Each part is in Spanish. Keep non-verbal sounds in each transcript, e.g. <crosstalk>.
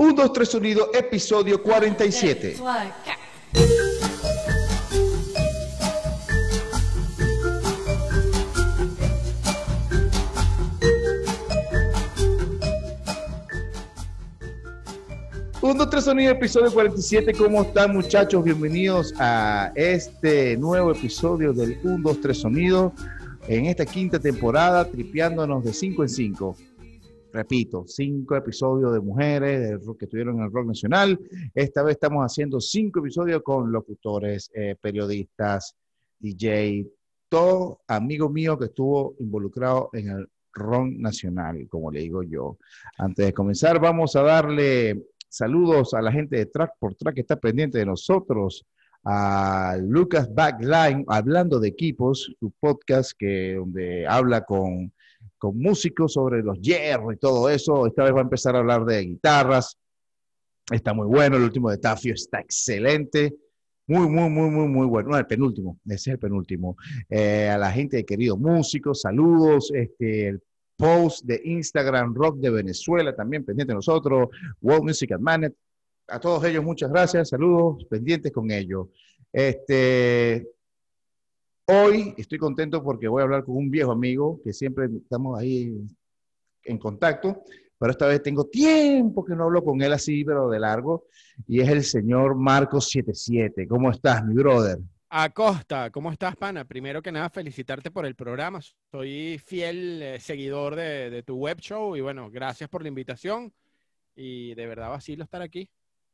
1, 2, 3 sonido, episodio 47. Un, dos, tres sonido, episodio 47. ¿Cómo están, muchachos? Bienvenidos a este nuevo episodio del 1, 2, 3 sonido. En esta quinta temporada, tripeándonos de 5 en 5 repito, cinco episodios de mujeres de rock que estuvieron en el rock nacional. Esta vez estamos haciendo cinco episodios con locutores, eh, periodistas, DJ, todo amigo mío que estuvo involucrado en el rock nacional, como le digo yo. Antes de comenzar, vamos a darle saludos a la gente de Track por Track que está pendiente de nosotros a Lucas Backline, hablando de equipos, su podcast que donde habla con con músicos sobre los hierros y todo eso. Esta vez va a empezar a hablar de guitarras. Está muy bueno. El último de Tafio está excelente. Muy, muy, muy, muy, muy bueno. No, el penúltimo. Ese es el penúltimo. Eh, a la gente de queridos músicos, saludos. Este, el post de Instagram Rock de Venezuela también pendiente de nosotros. World Music at Manet. A todos ellos, muchas gracias. Saludos, pendientes con ellos. Este, Hoy estoy contento porque voy a hablar con un viejo amigo que siempre estamos ahí en contacto, pero esta vez tengo tiempo que no hablo con él así, pero de largo, y es el señor Marcos 77. ¿Cómo estás, mi brother? Acosta, ¿cómo estás, pana? Primero que nada, felicitarte por el programa. Soy fiel eh, seguidor de, tu web show y bueno, gracias por la invitación y de verdad vacilo estar aquí.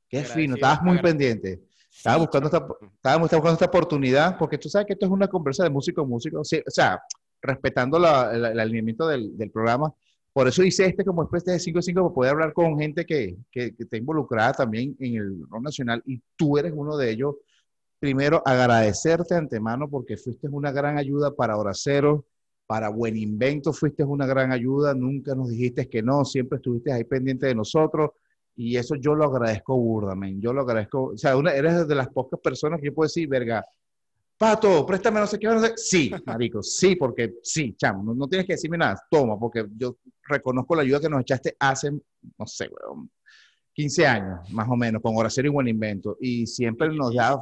Qué fino, estabas muy pendiente. Estaba, buscando esta, estábamos buscando esta oportunidad, porque tú sabes que esto es una conversa de músico a músico, o sea, respetando el alineamiento del, del, programa. Por eso hice este como especie de 5-5 para poder hablar con gente que, que, que, está involucrada también en el rock nacional y tú eres uno de ellos. Primero, agradecerte antemano porque fuiste una gran ayuda para Horacero, para Buen Invento fuiste una gran ayuda, nunca nos dijiste que no, siempre estuviste ahí pendiente de nosotros y eso yo lo agradezco burdamen. Yo lo agradezco. O sea, una, eres de las pocas personas que yo puedo decir, verga, Pato, préstame no sé qué. No sé. Sí, marico, sí, porque sí, chamo, no, tienes que decirme nada. Toma, porque yo reconozco la ayuda que nos echaste hace, no sé, weón, 15 años, más o menos, con Horacero y Buen Invento. Y siempre nos da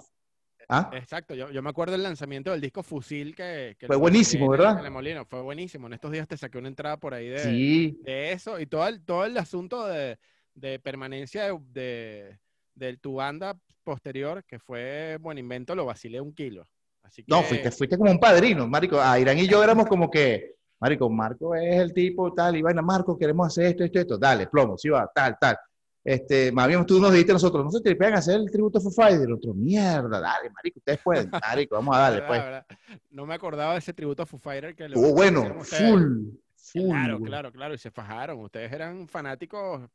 ¿Ah? Exacto, yo, yo, me acuerdo del lanzamiento del disco Fusil que... fue buenísimo, ¿verdad? Molino, fue buenísimo. En estos días te saqué una entrada por ahí de, de eso y todo el, todo el asunto de, de permanencia de, de, tu banda posterior, que fue Buen Invento, lo vacilé un kilo. Así No, fuiste, fuiste como un padrino, Marico. A Irán y yo <laughs> éramos como que, Marico, Marco es el tipo tal, y bueno, Marco, queremos hacer esto, esto, esto, dale, plomo, sí va, tal, tal. Este, más bien tú nos dijiste a nosotros, no se te a hacer el tributo a Foo Fighters, otro, mierda, dale, marico, ustedes pueden, <laughs> marico, vamos a darle, pues. No me acordaba de ese tributo a Foo Fighters que le bueno, full, full. Claro, claro, claro, y se fajaron, ustedes eran fanáticos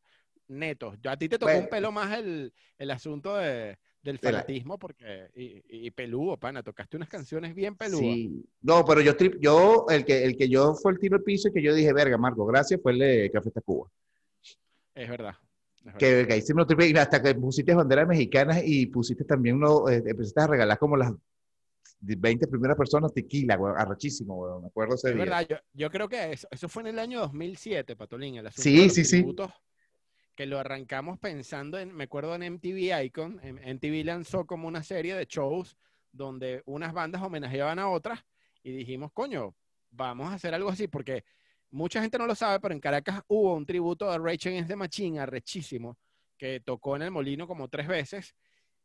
netos. Yo, a ti te tocó un pelo más el, el asunto de, del fanatismo, porque, y, y, peludo, pana, tocaste unas canciones bien peludas. Sí, no, pero yo, yo el, que, el que yo fue el tiro de piso y que yo dije, verga, Marco, gracias, fue el de Café Tacuba. Es verdad. Que, que hicimos triple, hasta que pusiste banderas mexicanas y pusiste también uno, eh, empezaste a regalar como las 20 primeras personas tequila, güey, arrachísimo, me acuerdo ese es verdad, yo, yo, creo que eso, eso, fue en el año 2007, Patolín, el asunto sí, sí, sí que lo arrancamos pensando en, me acuerdo en MTV Icon, MTV lanzó como una serie de shows donde unas bandas homenajeaban a otras y dijimos, coño, vamos a hacer algo así, porque mucha gente no lo sabe, pero en Caracas hubo un tributo a Rage Against the Machine, arrechísimo, que tocó en el Molino como tres veces,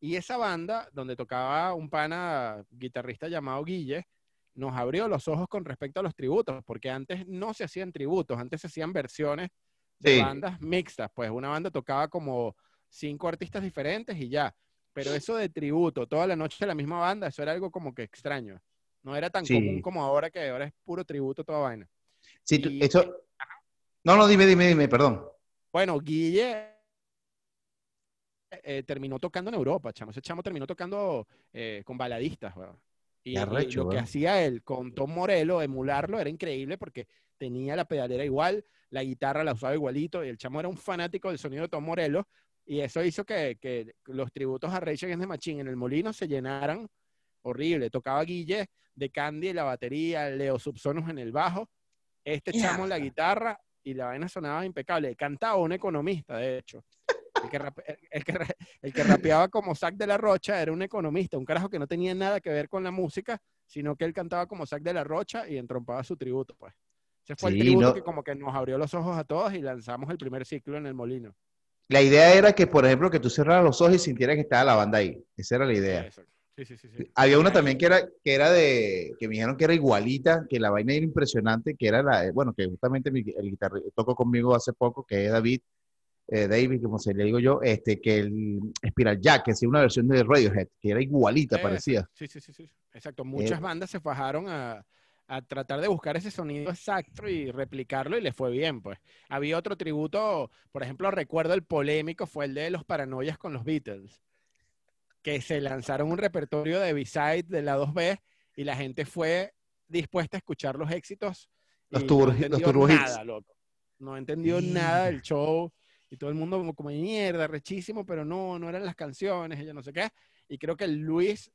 y esa banda, donde tocaba un pana guitarrista llamado Guille, nos abrió los ojos con respecto a los tributos, porque antes no se hacían tributos, antes se hacían versiones bandas mixtas, pues una banda tocaba como cinco artistas diferentes y ya. Pero eso de tributo, toda la noche la misma banda, eso era algo como que extraño. No era tan común como ahora, que ahora es puro tributo toda vaina. Sí, eso... No, no, dime, dime, dime, perdón. Bueno, Guille eh, terminó tocando en Europa, chamo. Ese chamo terminó tocando eh, con baladistas, Y, lo que hacía él con Tom Morello, emularlo, era increíble porque tenía la pedalera igual, la guitarra la usaba igualito, y el chamo era un fanático del sonido de Tom Morello, y eso hizo que, los tributos a Rage Against the Machine en el Molino se llenaran horrible. Tocaba Guille de Candy en la batería, Leo Subsonus en el bajo, este chamo en la guitarra, y la vaina sonaba impecable. Cantaba un economista, de hecho. El que, el que el que rapeaba como Zack de la Rocha era un economista, un carajo que no tenía nada que ver con la música, sino que él cantaba como Zack de la Rocha y entrompaba su tributo, pues. Ese fue Sí, el tributo no- que como que nos abrió los ojos a todos y lanzamos el primer ciclo en el molino. La idea era que, por ejemplo, que tú cerraras los ojos y sintieras que estaba la banda ahí. Esa era la idea. Sí, sí, sí. Había una también que era, que era de, que me dijeron que era igualita, que la vaina era impresionante, que era la, bueno, que justamente mi- el guitarrista tocó conmigo hace poco, que es David, eh, David, como se le digo yo, este, que el Spiral Jack, que hacía una versión de Radiohead, que era igualita, parecía. Sí, sí, sí, sí. Exacto. Muchas Eh. bandas se fajaron a, a tratar de buscar ese sonido exacto y replicarlo y les fue bien, pues. Había otro tributo, por ejemplo, recuerdo el polémico fue el de los paranoias con los Beatles, que se lanzaron un repertorio de B-side de la 2B y la gente fue dispuesta a escuchar los éxitos. Los y turbo- no los hits. nada, loco. No entendió nada del show y todo el mundo como, como mierda, rechísimo, pero no, no eran las canciones, ella no sé qué. Y creo que Luis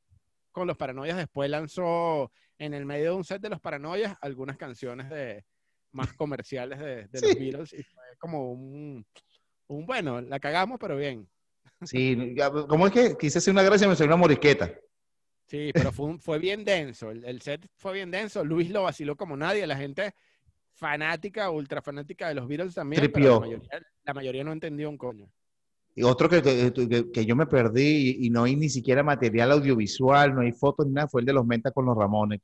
con los Paranoias después lanzó en el medio de un set de los Paranoias algunas canciones de más comerciales de, de los. Beatles y fue como un, un bueno, la cagamos pero bien. Sí, ¿cómo es que quise hacer una gracia y me salió una morisqueta? Sí, pero fue, un- fue bien denso, el, el set fue bien denso, Luis lo vaciló como nadie, la gente fanática, ultra fanática de los Beatles también, pero la mayoría, la mayoría no entendió un coño. Y otro que, que, que- yo me perdí y, y no hay ni siquiera material audiovisual, no hay fotos ni nada, fue el de los Menta con los Ramones.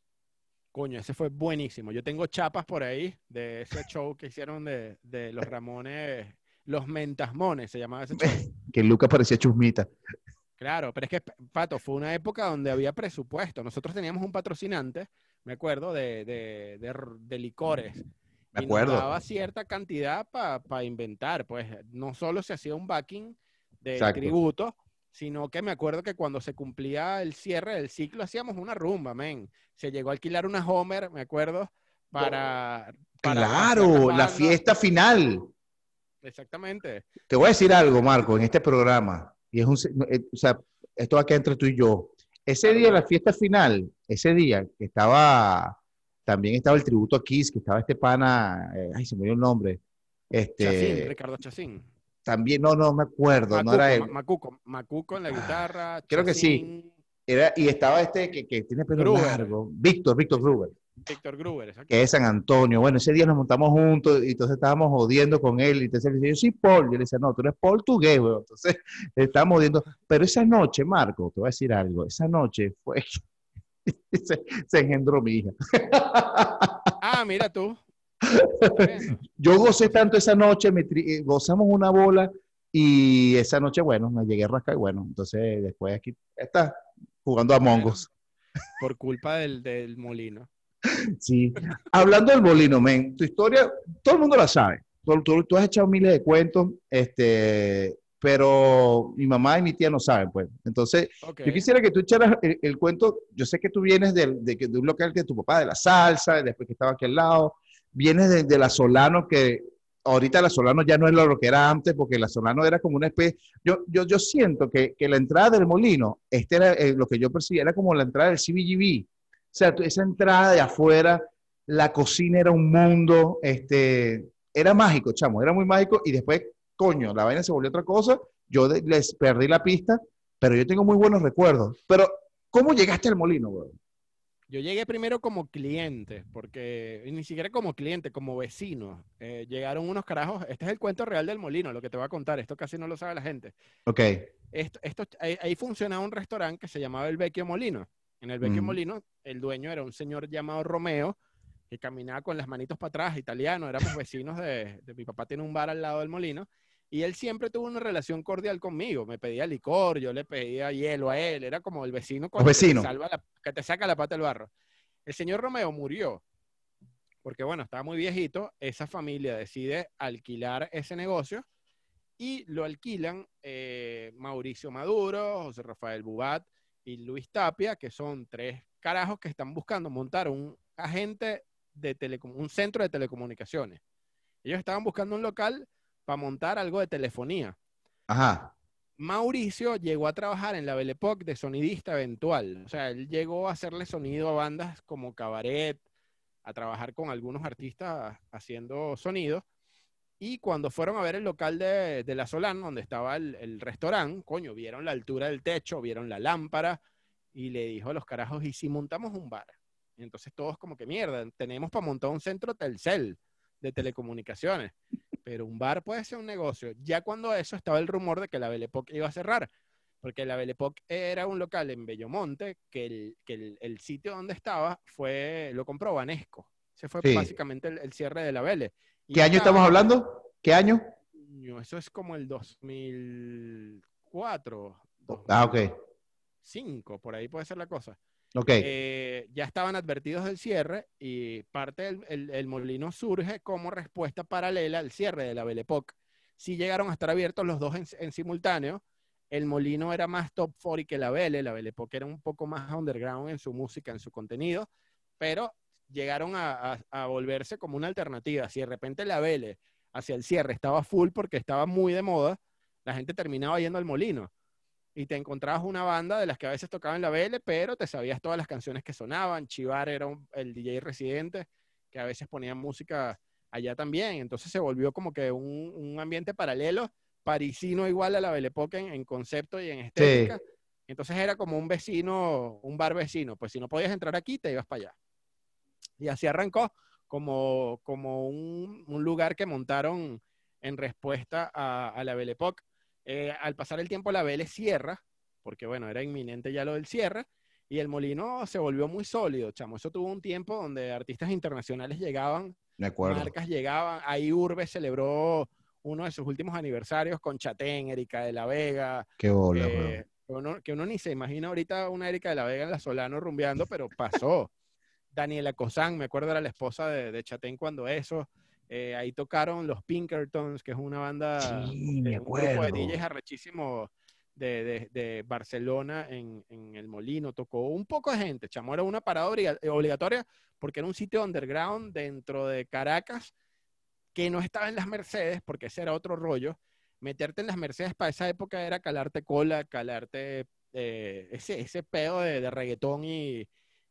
Coño, ese fue buenísimo. Yo tengo chapas por ahí de ese show que hicieron de, de los Ramones, los Mentasmones, se llamaba ese show. <laughs> Que Lucas parecía chusmita. Claro, pero es que, Pato, fue una época donde había presupuesto. Nosotros teníamos un patrocinante, me acuerdo, de, de, de licores. Me y acuerdo. nos daba cierta cantidad para inventar. Pues no solo se hacía un backing de Exacto. tributo, sino que me acuerdo que cuando se cumplía el cierre del ciclo hacíamos una rumba, men. Se llegó a alquilar una Homer, me acuerdo, para... para Claro, la fiesta final. Exactamente. Te voy a decir algo, Marco, en este programa. Y es un, eh, o sea, esto va a quedar entre tú y yo. Ese día, la fiesta final, ese día que estaba, también estaba el tributo a Kiss, que estaba este pana, eh, ay, se me dio el nombre. Chacín, Este, Ricardo Chacín. También, no, no me acuerdo, no era él. Ma- Macuco, Macuco en la guitarra. creo que sí. Era, y estaba este que, que tiene pelo Gruber. largo, Víctor, Víctor Gruber, Víctor Gruber, exacto. que es San Antonio. Bueno, ese día nos montamos juntos y entonces estábamos jodiendo con él. Y entonces él dice, yo soy Paul. Yo le decía, no, tú eres gay, weón. Entonces <laughs> estábamos jodiendo. Pero esa noche, Marco, te voy a decir algo. Esa noche fue. <laughs> se, se engendró mi hija. <laughs> Ah, mira tú. <laughs> Yo gocé tanto esa noche, me tri- eh, gozamos una bola y esa noche, bueno, me llegué a rascar y bueno, entonces después aquí está jugando a Mongos. Por culpa del, del molino. <laughs> Sí. Hablando del molino, men, tu historia, todo el mundo la sabe. Tú, tú- tú has echado miles de cuentos, este, pero mi mamá y mi tía no saben, pues. Entonces, Ok. yo quisiera que tú echaras el, el cuento. Yo sé que tú vienes de, que- de un local de tu papá, de la salsa, después que estaba aquí al lado. Vienes de, de la Solano, que ahorita la Solano ya no es lo que era antes, porque la Solano era como una especie. Yo, yo, yo siento que, que la entrada del molino, este era eh, lo que yo percibía, era como la entrada del CBGB. O sea, esa entrada de afuera, la cocina era un mundo, este, era mágico, chamo, era muy mágico. Y después, coño, la vaina se volvió otra cosa. Yo les perdí la pista, pero yo tengo muy buenos recuerdos. Pero, ¿cómo llegaste al molino, güey? Yo llegué primero como cliente, porque ni siquiera como cliente, como vecino. Eh, llegaron unos carajos. Este es el cuento real del molino, lo que te voy a contar. Esto casi no lo sabe la gente. Ok, Esto, esto, ahí, ahí funcionaba un restaurante que se llamaba El Vecchio Molino. En el Vecchio Mm. Molino, el dueño era un señor llamado Romeo, que caminaba con las manitos para atrás, italiano. Éramos vecinos de, de- Mi papá tiene un bar al lado del molino. Y él siempre tuvo una relación cordial conmigo. Me pedía licor, yo le pedía hielo a él. Era como el vecino con que te salva la- que te saca la pata del barro. El señor Romeo murió porque, bueno, estaba muy viejito. Esa familia decide alquilar ese negocio y lo alquilan eh, Mauricio Maduro, José Rafael Bubat y Luis Tapia, que son tres carajos que están buscando montar un agente de telecom un centro de telecomunicaciones. Ellos estaban buscando un local para montar algo de telefonía. ajá, Mauricio llegó a trabajar en la Belle Époque de sonidista eventual. O sea, él llegó a hacerle sonido a bandas como Cabaret, a trabajar con algunos artistas haciendo sonido. Y cuando fueron a ver el local de, de La Solán, donde estaba el, el restaurante, coño, vieron la altura del techo, vieron la lámpara, y le dijo a los carajos, ¿y si montamos un bar? Y entonces todos como que mierda, tenemos para montar un centro Telcel de telecomunicaciones, pero un bar puede ser un negocio. Ya cuando eso estaba el rumor de que la Belle Époque iba a cerrar, porque la Belle Époque era un local en Bellomonte, que el, que el, el sitio donde estaba fue, lo compró Vanesco. Ese fue Sí. básicamente el, el cierre de la Belle. ¿Qué año estamos hablando? ¿Qué año? Eso es como el 2004, Ah, ok. 2005, por ahí puede ser la cosa. Ok. Eh, ya estaban advertidos del cierre y parte del el, el molino surge como respuesta paralela al cierre de la Belle Époque. Sí llegaron a estar abiertos los dos en, en simultáneo. El molino era más top 40 que la Belle, la Belle Époque era un poco más underground en su música, en su contenido, pero llegaron a, a- a volverse como una alternativa. Si de repente la Belle hacia el cierre estaba full porque estaba muy de moda, la gente terminaba yendo al molino y te encontrabas una banda de las que a veces tocaban la BL, pero te sabías todas las canciones que sonaban. Chivar era un- el DJ residente, que a veces ponía música allá también. Entonces se volvió como que un, un ambiente paralelo, parisino igual a la Belle Époque en, en concepto y en estética. Entonces era como un vecino, un bar vecino. Pues si no podías entrar aquí, te ibas para allá. Y así arrancó como, como un, un lugar que montaron en respuesta a, a la Belle Époque. Eh, al pasar el tiempo la Vélez cierra, porque bueno, era inminente ya lo del cierre, y el molino se volvió muy sólido, chamo. Eso tuvo un tiempo donde artistas internacionales llegaban, acuerdo. marcas llegaban, ahí Urbe celebró uno de sus últimos aniversarios con Chatén, Erika de la Vega, Qué bola, eh, weón. que, uno, que uno ni se imagina ahorita una Erika de la Vega en la Solano rumbeando, pero pasó. <laughs> Daniela Cosán, me acuerdo era la esposa de, de Chatén cuando eso. Eh, ahí tocaron los Pinkertons, que es una banda, Sí, un grupo de. DJs arrechísimo de, de- de Barcelona en, en el Molino. Tocó un poco de gente, chamo, era una parada eh, obligatoria porque era un sitio underground dentro de Caracas que no estaba en las Mercedes, porque ese era otro rollo. Meterte en las Mercedes para esa época era calarte cola, calarte eh, ese, ese pedo de, de reggaetón y,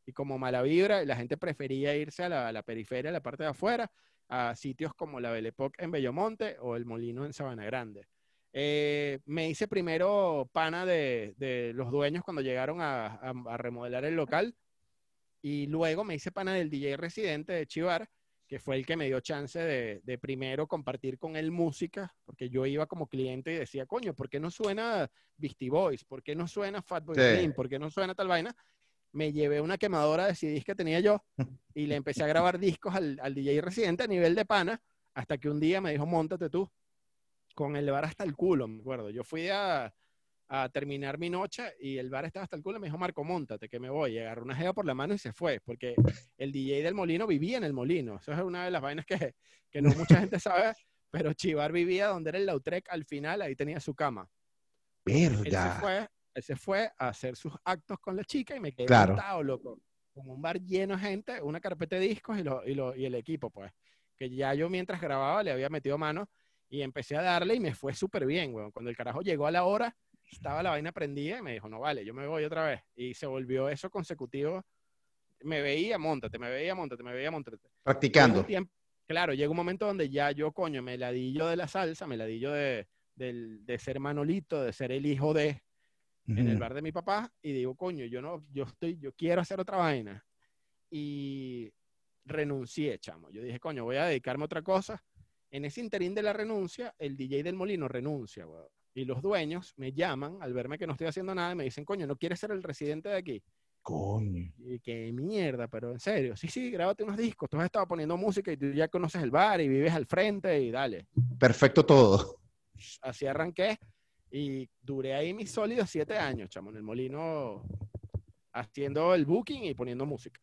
y como mala vibra. Y la gente prefería irse a la, a la periferia, a la parte de afuera, a sitios como la Belle Époque en Bellomonte o el Molino en Sabana Grande. Eh, me hice primero pana de, de los dueños cuando llegaron a, a- a remodelar el local y luego me hice pana del DJ residente de Chivar, que fue el que me dio chance de, de primero compartir con él música, porque yo iba como cliente y decía, coño, ¿por qué no suena Beastie Boys? ¿Por qué no suena Fatboy Sí. Slim? ¿Por qué no suena tal vaina? Me llevé una quemadora de CDs que tenía yo <laughs> y le empecé a grabar discos al, al DJ residente a nivel de pana, hasta que un día me dijo, montate tú, con el bar hasta el culo, me acuerdo. Yo fui a, a terminar mi noche y el bar estaba hasta el culo me dijo, Marco, montate, que me voy. Y agarró una jeva por la mano y se fue, porque el DJ del Molino vivía en el Molino. Eso es una de las vainas que, que no mucha gente <laughs> sabe, pero Chivar vivía donde era el Lautrec al final, ahí tenía su cama. Él se Verga. fue, él se fue a hacer sus actos con la chica y me quedé Claro. montado, loco. Con un bar lleno de gente, una carpeta de discos y, lo, y, lo- y el equipo, pues. Que ya yo mientras grababa le había metido mano y empecé a darle y me fue súper bien, weón. Cuando el carajo llegó a la hora, estaba la vaina prendida y me dijo, no vale, yo me voy otra vez. Y se volvió eso consecutivo. Me veía, montate, me veía, montate, me veía, montate. Practicando. tiempo- claro, llega un momento donde ya yo, coño, me ladillo de la salsa, me ladillo de, del- de ser Manolito, de ser el hijo de, en el bar de mi papá, y digo, coño, yo no, yo estoy, yo quiero hacer otra vaina. Y renuncié, chamo. Yo dije, coño, voy a dedicarme a otra cosa. En ese interín de la renuncia, el DJ del Molino renuncia, weón. Y los dueños me llaman al verme que no estoy haciendo nada y me dicen, coño, ¿no quieres ser el residente de aquí? Coño. Y qué mierda, pero en serio, sí, sí, grábate unos discos, tú has estado poniendo música y tú ya conoces el bar y vives al frente y dale. Perfecto todo. Así arranqué y duré ahí mis sólidos siete años, chamo, en el molino haciendo el booking y poniendo música.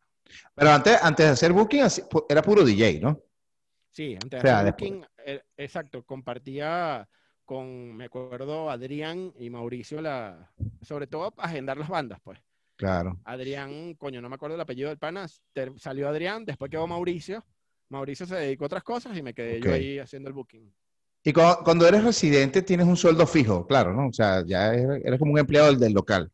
Pero antes, antes de hacer booking, era puro DJ, ¿no? Sí, antes O de hacer después- booking, eh, exacto, compartía con, me acuerdo, Adrián y Mauricio, la, sobre todo agendar las bandas, pues. Claro. Adrián, coño, no me acuerdo el apellido del pana, salió Adrián, después quedó Mauricio. Mauricio se dedicó a otras cosas y me quedé yo ahí haciendo el booking. Y cu- cuando eres residente tienes un sueldo fijo, claro, ¿no? O sea, ya eres, eres como un empleado del, del local.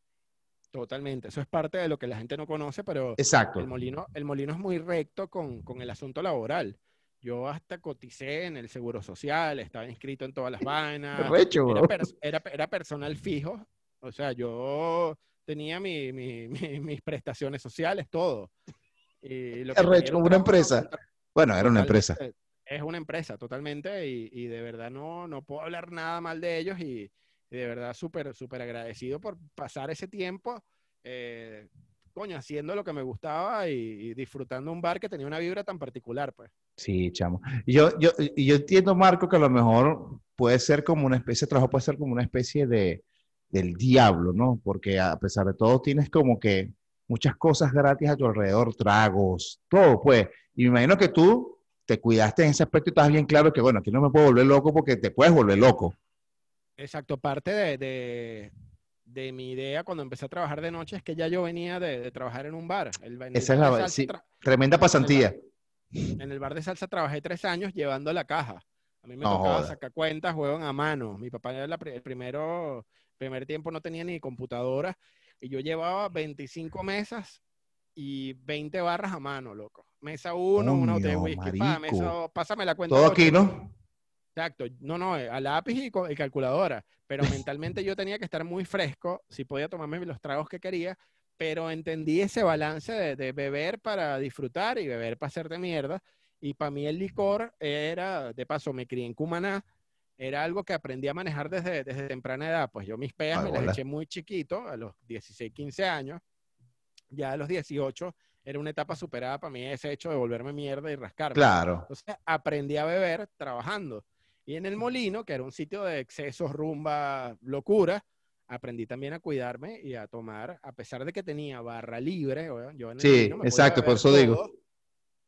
Totalmente. Eso es parte de lo que la gente no conoce, pero Exacto. el molino, el molino es muy recto con, con el asunto laboral. Yo hasta coticé en el Seguro Social, estaba inscrito en todas las vainas. <laughs> Recho, Era, era- era personal fijo. O sea, yo tenía mi- mi- mi- mis prestaciones sociales, todo. Y lo que tenía era un una empresa. Bueno, era una empresa. Es una empresa, totalmente, y, y de verdad no, no puedo hablar nada mal de ellos y, de verdad súper, súper agradecido por pasar ese tiempo, eh, coño, haciendo lo que me gustaba y, disfrutando un bar que tenía una vibra tan particular, pues. Sí, chamo. Yo, yo, yo entiendo, Marco, que a lo mejor puede ser como una especie de trabajo, puede ser como una especie de del diablo, ¿no? Porque a pesar de todo tienes como que muchas cosas gratis a tu alrededor, tragos, todo, pues. Y me imagino que tú te cuidaste en ese aspecto y estás bien claro que, bueno, aquí no me puedo volver loco porque te puedes volver loco. Exacto, parte de, de, de mi idea cuando empecé a trabajar de noche es que ya yo venía de, de trabajar en un bar. El, en el Esa es la- sí. Tremenda pasantía. En el bar de salsa trabajé tres años llevando la caja. A mí me No tocaba sacar cuentas, juegan a mano. Mi papá era la el primero, primer tiempo no tenía ni computadora y yo llevaba 25 mesas y 20 barras a mano, loco. Mesa 1, una botella de whisky. Pa, mesa dos, pásame la cuenta. Todo aquí, ¿no? Exacto. No, no, eh, a lápiz y, y calculadora. Pero mentalmente yo tenía que estar muy fresco, si podía tomarme los tragos que quería, pero entendí ese balance de, de beber para disfrutar y beber para hacerte mierda. Y para mí el licor era, de paso, me crié en Cumaná, era algo que aprendí a manejar desde, desde temprana edad. Pues yo mis peas Ah, me las eché muy chiquito, a los 16, 15 años. Ya a los 18 era una etapa superada para mí ese hecho de volverme mierda y rascarme. Claro. Entonces aprendí a beber trabajando. Y en el molino, que era un sitio de excesos, rumba, locura, aprendí también a cuidarme y a tomar, a pesar de que tenía barra libre. Yo en el Sí, molino me podía exacto, por eso digo. todo,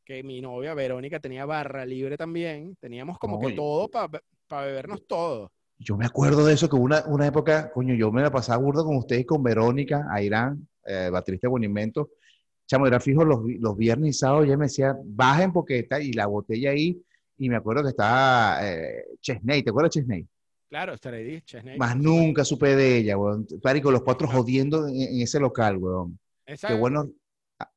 Que mi novia Verónica tenía barra libre también. Teníamos como Oye. que todo para bebernos todo. Yo me acuerdo de eso, que una, una época, coño, yo me la pasaba burda con ustedes, con Verónica, Airán, eh, baterista de Bonimento. Chamo, era fijo los, los viernes y sábados, ella me decía, bajen porque está, y la botella ahí, y me acuerdo que estaba eh, Chesney, ¿te acuerdas de Chesney? Claro, Staredy, Chesney. Más nunca supe de ella, weón. Parico, los cuatro jodiendo en, en ese local, weón. Qué Exacto. buenos, ah,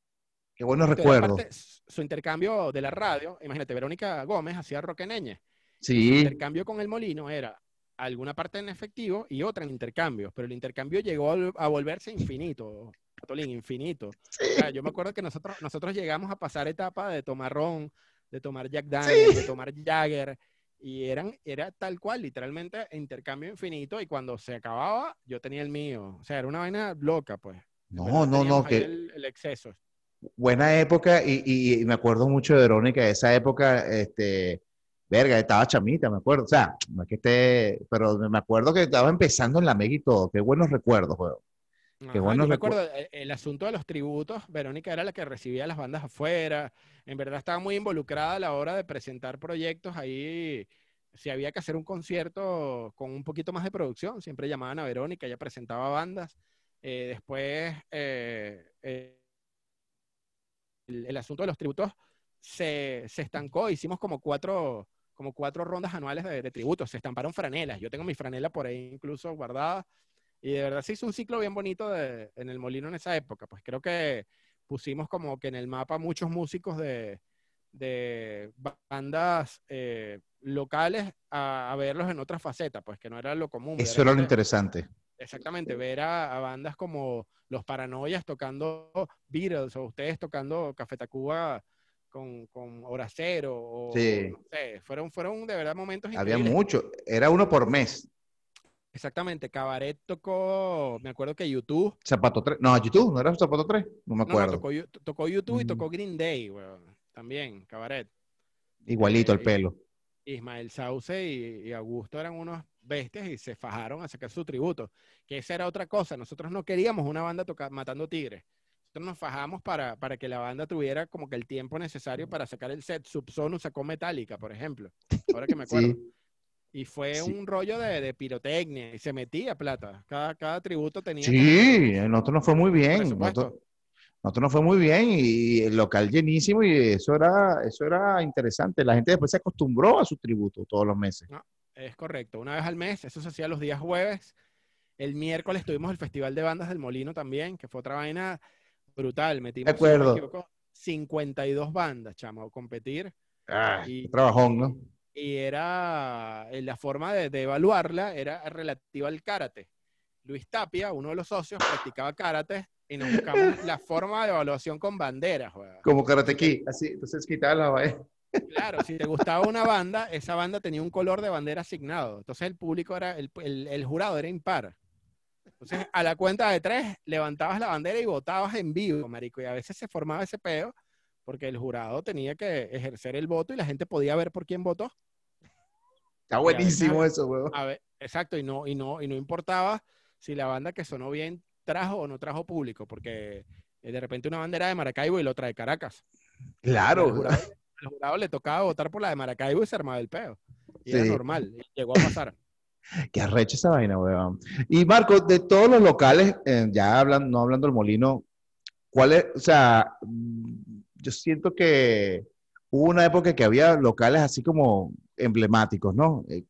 qué buenos Pero recuerdos. aparte, su intercambio de la radio, imagínate, Verónica Gómez hacía roqueneñe. Sí, intercambio con el molino era alguna parte en efectivo y otra en intercambio, pero el intercambio llegó a volverse infinito, Patolín, infinito. O sea, yo me acuerdo que nosotros, nosotros llegamos a pasar etapa de tomar ron, de tomar Jack Daniels, de tomar Jagger, y eran, era tal cual, literalmente intercambio infinito, y cuando se acababa, yo tenía el mío. O sea, era una vaina loca, pues. No, no, no, que El, el exceso. buena época, y, y- y me acuerdo mucho de Verónica, de esa época, este, verga, estaba chamita, me acuerdo, o sea, no es que esté, pero me acuerdo que estaba empezando en la mega y todo, qué buenos recuerdos, weón. Ajá, buenos yo me acuerdo, el, el asunto de los tributos, Verónica era la que recibía las bandas afuera, en verdad estaba muy involucrada a la hora de presentar proyectos ahí, si había que hacer un concierto con un poquito más de producción, siempre llamaban a Verónica, ella presentaba bandas, Eh, después eh, eh, el, el asunto de los tributos se, se estancó, hicimos como cuatro, como cuatro rondas anuales de, de tributos, se estamparon franelas, yo tengo mi franela por ahí incluso guardada, y de verdad se hizo un ciclo bien bonito de- en el Molino en esa época. Pues creo que pusimos como que en el mapa muchos músicos de, de bandas eh, locales a, a verlos en otra faceta, pues que no era lo común. Eso era lo gente- interesante. Exactamente, ver a, a bandas como Los Paranoias tocando Beatles o ustedes tocando Café Tacuba con, con Hora Cero. O, Sí. no sé, fueron, fueron de verdad momentos Había increíbles. mucho, era uno por mes. Exactamente, Cabaret tocó, me acuerdo que YouTube. Zapato 3, no, YouTube, ¿no era Zapato 3? No me no, acuerdo. tocó, YouTube y Mm. tocó Green Day, weón. También, Cabaret. Igualito el Eh, pelo. Ismael Sauce y, y Augusto eran unos bestias y se fajaron a sacar su tributo. Que esa era otra cosa. Nosotros no queríamos una banda toca- matando tigres. Nosotros nos fajamos para, para que la banda tuviera como que el tiempo necesario para sacar el set. Subsonus sacó Metallica, por ejemplo. Ahora que me <laughs> acuerdo. Sí. Y fue Sí. un rollo de, de pirotecnia y se metía plata. Cada, cada tributo tenía. Sí, nosotros nos fue muy bien. Nosotros, nosotros nos fue muy bien y el local llenísimo y eso era, eso era interesante. La gente después se acostumbró a su tributo todos los meses. Es correcto, una vez al mes, eso se hacía los días jueves. El miércoles tuvimos el Festival de Bandas del Molino también, que fue otra vaina brutal. Metimos, si no me acuerdo. equivoco, 52 bandas, chamo, a competir. Ah, Y- trabajón, ¿no? Y era eh, la forma de, de evaluarla era relativa al karate. Luis Tapia, uno de los socios, practicaba karate y nos buscamos la forma de evaluación con banderas. Como Karate Kid, así, entonces quitaba la vaina. <laughs> Claro, si te gustaba una banda, esa banda tenía un color de bandera asignado. Entonces el público era, el, el- el jurado era impar. Entonces a la cuenta de tres, levantabas la bandera y votabas en vivo, marico. Y a veces se formaba ese peo porque el jurado tenía que ejercer el voto y la gente podía ver por quién votó. Está buenísimo eso, weón. A ver, exacto, y no, y no, y no importaba si la banda que sonó bien trajo o no trajo público, porque eh, de repente una bandera de Maracaibo y la otra de Caracas. Al Claro. jurado, al jurado le tocaba votar por la de Maracaibo y se armaba el peo. Y era Sí. normal, y llegó a pasar. <coughs> Qué arrecha esa vaina, weón. Y Marco, de todos los locales, eh, ya hablan, no hablando del molino, ¿cuál es? O sea, mm, yo siento que hubo una época que había locales así como emblemáticos, ¿no? Eh,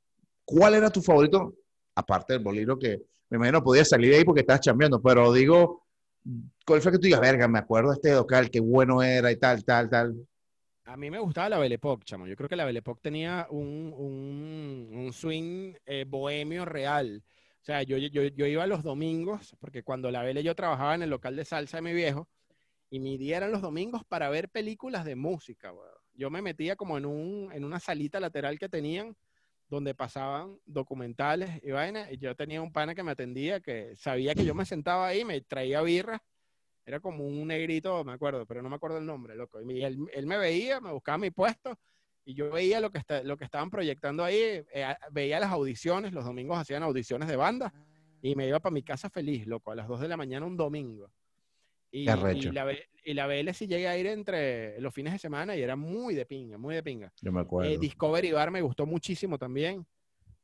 ¿Cuál era tu favorito? Aparte del molino que me imagino podías salir de ahí porque estabas chambeando, pero digo, ¿cuál fue que tú digas, verga, me acuerdo de este local, qué bueno era y tal, tal, tal? A mí me gustaba la Belle Époque, chamo. Yo creo que la Belle Époque tenía un, un- swing eh, bohemio real. O sea, yo, yo, yo iba los domingos, porque cuando la Belle yo trabajaba en el local de salsa de mi viejo, y mi día eran los domingos para ver películas de música, weón. Yo me metía como en, un, en una salita lateral que tenían, donde pasaban documentales y vainas, y yo tenía un pana que me atendía, que sabía que yo me sentaba ahí, me traía birra, era como un negrito, me acuerdo, pero no me acuerdo el nombre, loco. Y él, él me veía, me buscaba mi puesto y yo veía lo que, está, lo que estaban proyectando ahí, eh, veía las audiciones, los domingos hacían audiciones de banda y me iba para mi casa feliz, loco, a las 2 de la mañana un domingo. Y, la, y la BL sí llegué a ir entre los fines de semana y era muy de pinga, muy de pinga. Yo me acuerdo. Eh, Discovery Bar me gustó muchísimo también.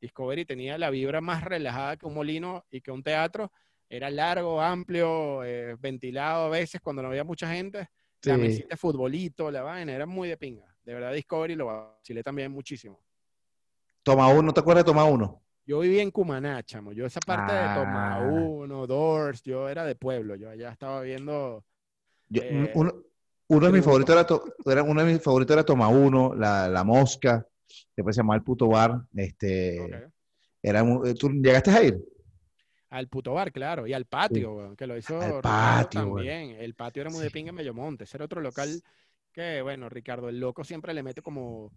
Discovery tenía la vibra más relajada que un molino y que un teatro. Era largo, amplio, eh, ventilado a veces cuando no había mucha gente. La Sí. mesita de futbolito, la vaina, era muy de pinga. De verdad, Discovery lo vacilé también muchísimo. Toma uno, ¿te acuerdas de Toma uno? Yo viví en Cumaná, chamo. Yo esa parte Ah. de Toma Uno, Doors, yo era de pueblo. Yo allá estaba viendo... Yo- Eh, uno, uno de mis favoritos era, to- era- uno de mis favoritos era Toma Uno, la, la Mosca, después se llamaba El Puto Bar. Este, era muy- ¿Tú llegaste a ir? Al puto bar, claro, y al patio, que lo hizo Al patio, también. El patio era muy de pinga en Bellomonte. Ese era otro local que, bueno, Ricardo el Loco siempre le mete como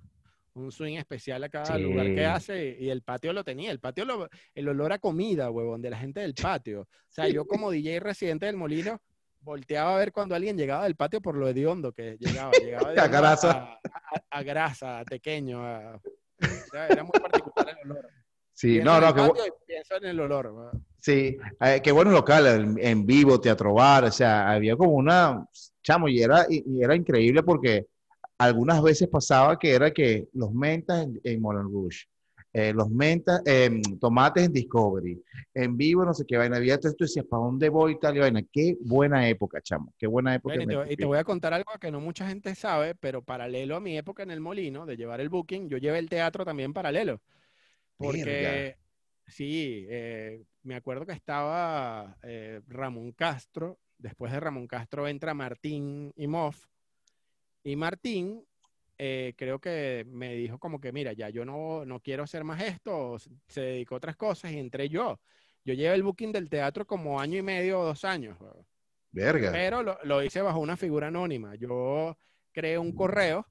un swing especial a cada lugar que hace y el patio lo tenía. El patio, lo, el olor a comida, huevón, de la gente del patio. O sea, yo como DJ residente del Molino volteaba a ver cuando alguien llegaba del patio por lo hediondo que llegaba. Llegaba <laughs> A grasa. A, a- a grasa, a tequeño. a- era muy particular el olor. Sí, Pienso no, no, el qué, bu- patio y pienso en el olor. sí, eh, qué buenos locales, en, en vivo, Teatro Bar, o sea, había como una, chamo, y era, y, y era increíble porque algunas veces pasaba que era que los mentas en, en Moulin Rouge, eh, los mentas, em, tomates en Discovery, en vivo, no sé qué vaina, había, entonces tú decías, ¿para dónde voy tal y vaina? Qué buena época, chamo, qué buena época. Bueno, y, te, y te voy a contar algo que no mucha gente sabe, pero paralelo a mi época en el Molino, de llevar el booking, yo llevé el teatro también paralelo. Porque, sí, eh, me acuerdo que estaba eh, Ramón Castro, después de Ramón Castro entra Martín y Moff, y Martín eh, creo que me dijo como que, mira, ya yo no, no quiero hacer más esto, se- dedicó a otras cosas y entré yo. Yo llevé el booking del teatro como año y medio o dos años. Verga. Pero lo, lo hice bajo una figura anónima. Yo creé un correo,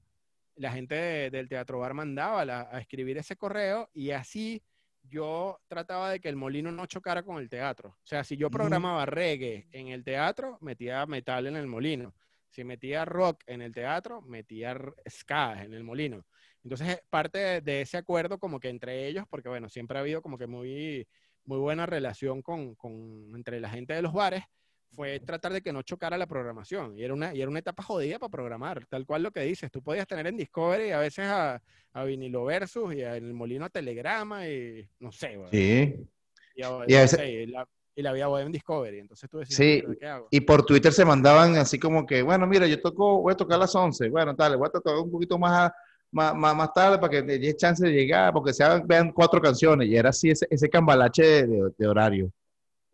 la gente de- del Teatro Bar mandaba la- a escribir ese correo y así yo trataba de que el molino no chocara con el teatro. O sea, si yo Ujú. programaba reggae en el teatro, metía metal en el molino. Si metía rock en el teatro, metía ska en el molino. Entonces, eh, parte de, de ese acuerdo como que entre ellos, porque bueno, siempre ha habido como que muy, muy buena relación con, con- entre la gente de los bares, fue tratar de que no chocara la programación. Y era una, y era una etapa jodida para programar, tal cual lo que dices. Tú podías tener en Discovery a veces a, a Vinilo Versus y a- en el Molino a Telegrama y no sé, weón. Sí. y, a- Y a no veces- sé, la, y la vida web en Discovery. Entonces tú decías, Sí. "Mierda, ¿qué hago? Y por Twitter se mandaban así como que, bueno, mira, yo toco, voy a tocar a las 11, bueno, tal, voy a tocar un poquito más, a- más, más, más tarde para que te dé chance de llegar, porque se vean cuatro canciones, y era así ese, ese cambalache de, de- de horario.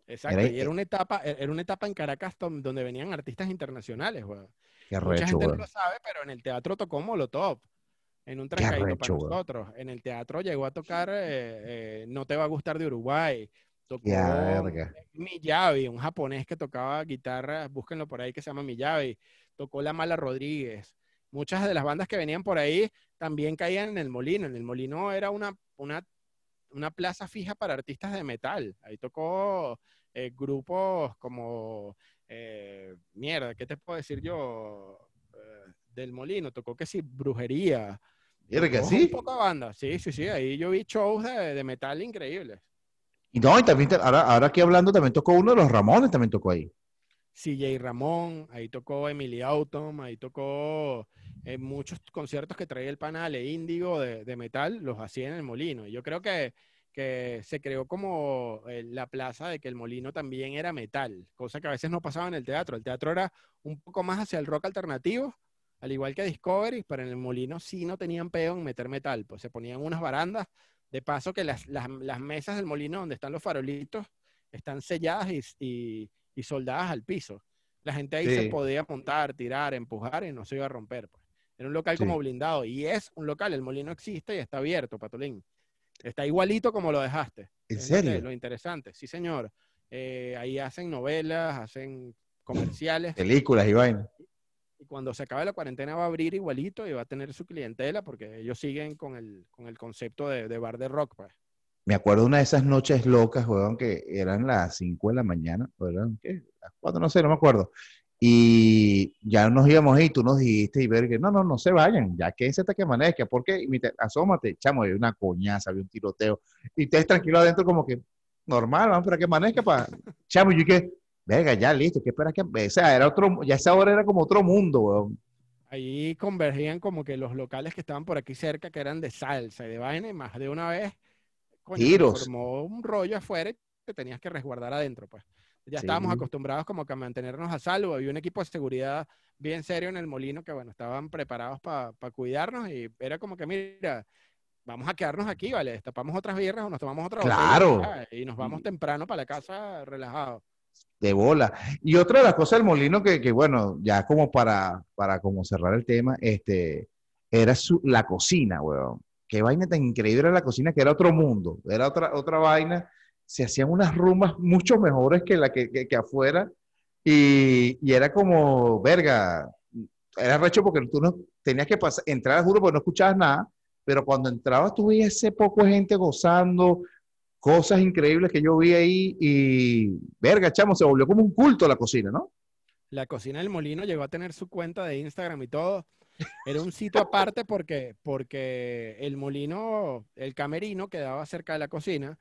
Exacto. era- y era una etapa, e, era una etapa en Caracas don- donde venían artistas internacionales, weón. Qué Mucha arrecho, gente no lo sabe, pero en el teatro tocó Molotov. en un trancadito para nosotros. En el teatro llegó a tocar eh, eh, No te va a gustar de Uruguay. Tocó Miyavi, un japonés que tocaba guitarra, búsquenlo por ahí, que se llama Miyavi. Tocó La Mala Rodríguez. Muchas de las bandas que venían por ahí también caían en el Molino. En el Molino era una, una, una plaza fija para artistas de metal. Ahí tocó eh, grupos como, mierda, ¿qué te puedo decir yo? del Molino, tocó que sí, brujería, que sí? Poca banda, sí, sí, sí. Ahí yo vi shows de, metal increíbles. Y no, y también, ahora, ahora aquí hablando, también tocó uno de los Ramones, también tocó ahí. CJ Ramón, ahí tocó Emily Autumn, ahí tocó en eh, muchos conciertos que traía el panal e Índigo de, metal, los hacía en el Molino. Y yo creo que, que se creó como eh, la plaza de que el Molino también era metal, cosa que a veces no pasaba en el teatro. El teatro era un poco más hacia el rock alternativo, al igual que Discovery, pero en el molino sí no tenían peo en meter metal, pues se ponían unas barandas, de paso que las, mesas del molino donde están los farolitos están selladas y, soldadas al piso. La gente ahí se podía montar, tirar, empujar y no se iba a romper. Pues. Era un local como blindado y es un local, el molino existe y está abierto, Patolín. Está igualito como lo dejaste. ¿En serio? Lo interesante, sí señor. Eh, ahí hacen novelas, hacen comerciales. Películas y vainas y cuando se acabe la cuarentena va a abrir igualito y va a tener su clientela porque ellos siguen con el, con el concepto de, de, bar de rock. Pues. Me acuerdo una de esas noches locas, weón, que eran las 5 de la mañana, ¿verdad? ¿Qué? Las 4, no sé, no me acuerdo. Y ya nos íbamos ahí, tú nos dijiste, y ver que no, no, no se vayan, ya que ese hasta que amanezca, porque asómate, chamo, hay una coñaza, había un tiroteo, y estés tranquilo adentro como que normal, vamos, para que amanezca, para, <laughs> chamo, y yo que, Venga, ya listo, ¿qué esperas que.? O sea, era otro, ya esa hora era como otro mundo, weón. Ahí convergían como que los locales que estaban por aquí cerca, que eran de salsa y de vaina, y más de una vez. Coño, Tiros. formó un rollo afuera y te tenías que resguardar adentro, pues. Ya estábamos acostumbrados como que a mantenernos a salvo. Había un equipo de seguridad bien serio en el molino que, bueno, estaban preparados para cuidarnos y era como que, mira, vamos a quedarnos aquí, ¿vale? Destapamos otras birras o nos tomamos otra Claro. y nos vamos temprano para la casa relajados de bola. Y otra de las cosas del molino que, que bueno, ya como para, para como cerrar el tema, este, era su, la cocina, weón. Qué vaina tan increíble era la cocina, que era otro mundo, era otra, otra vaina. Se hacían unas rumbas mucho mejores que la que, que, afuera. Y, y, era como, verga, era recho porque tú no tenías que pasar, entrar, juro, porque no escuchabas nada, pero cuando entrabas tú ese poco gente gozando, cosas increíbles que yo vi ahí y, verga, chamo, se volvió como un culto la cocina, ¿no? La cocina del molino llegó a tener su cuenta de Instagram y todo. Era un sitio aparte porque, porque el molino, el camerino quedaba cerca de la cocina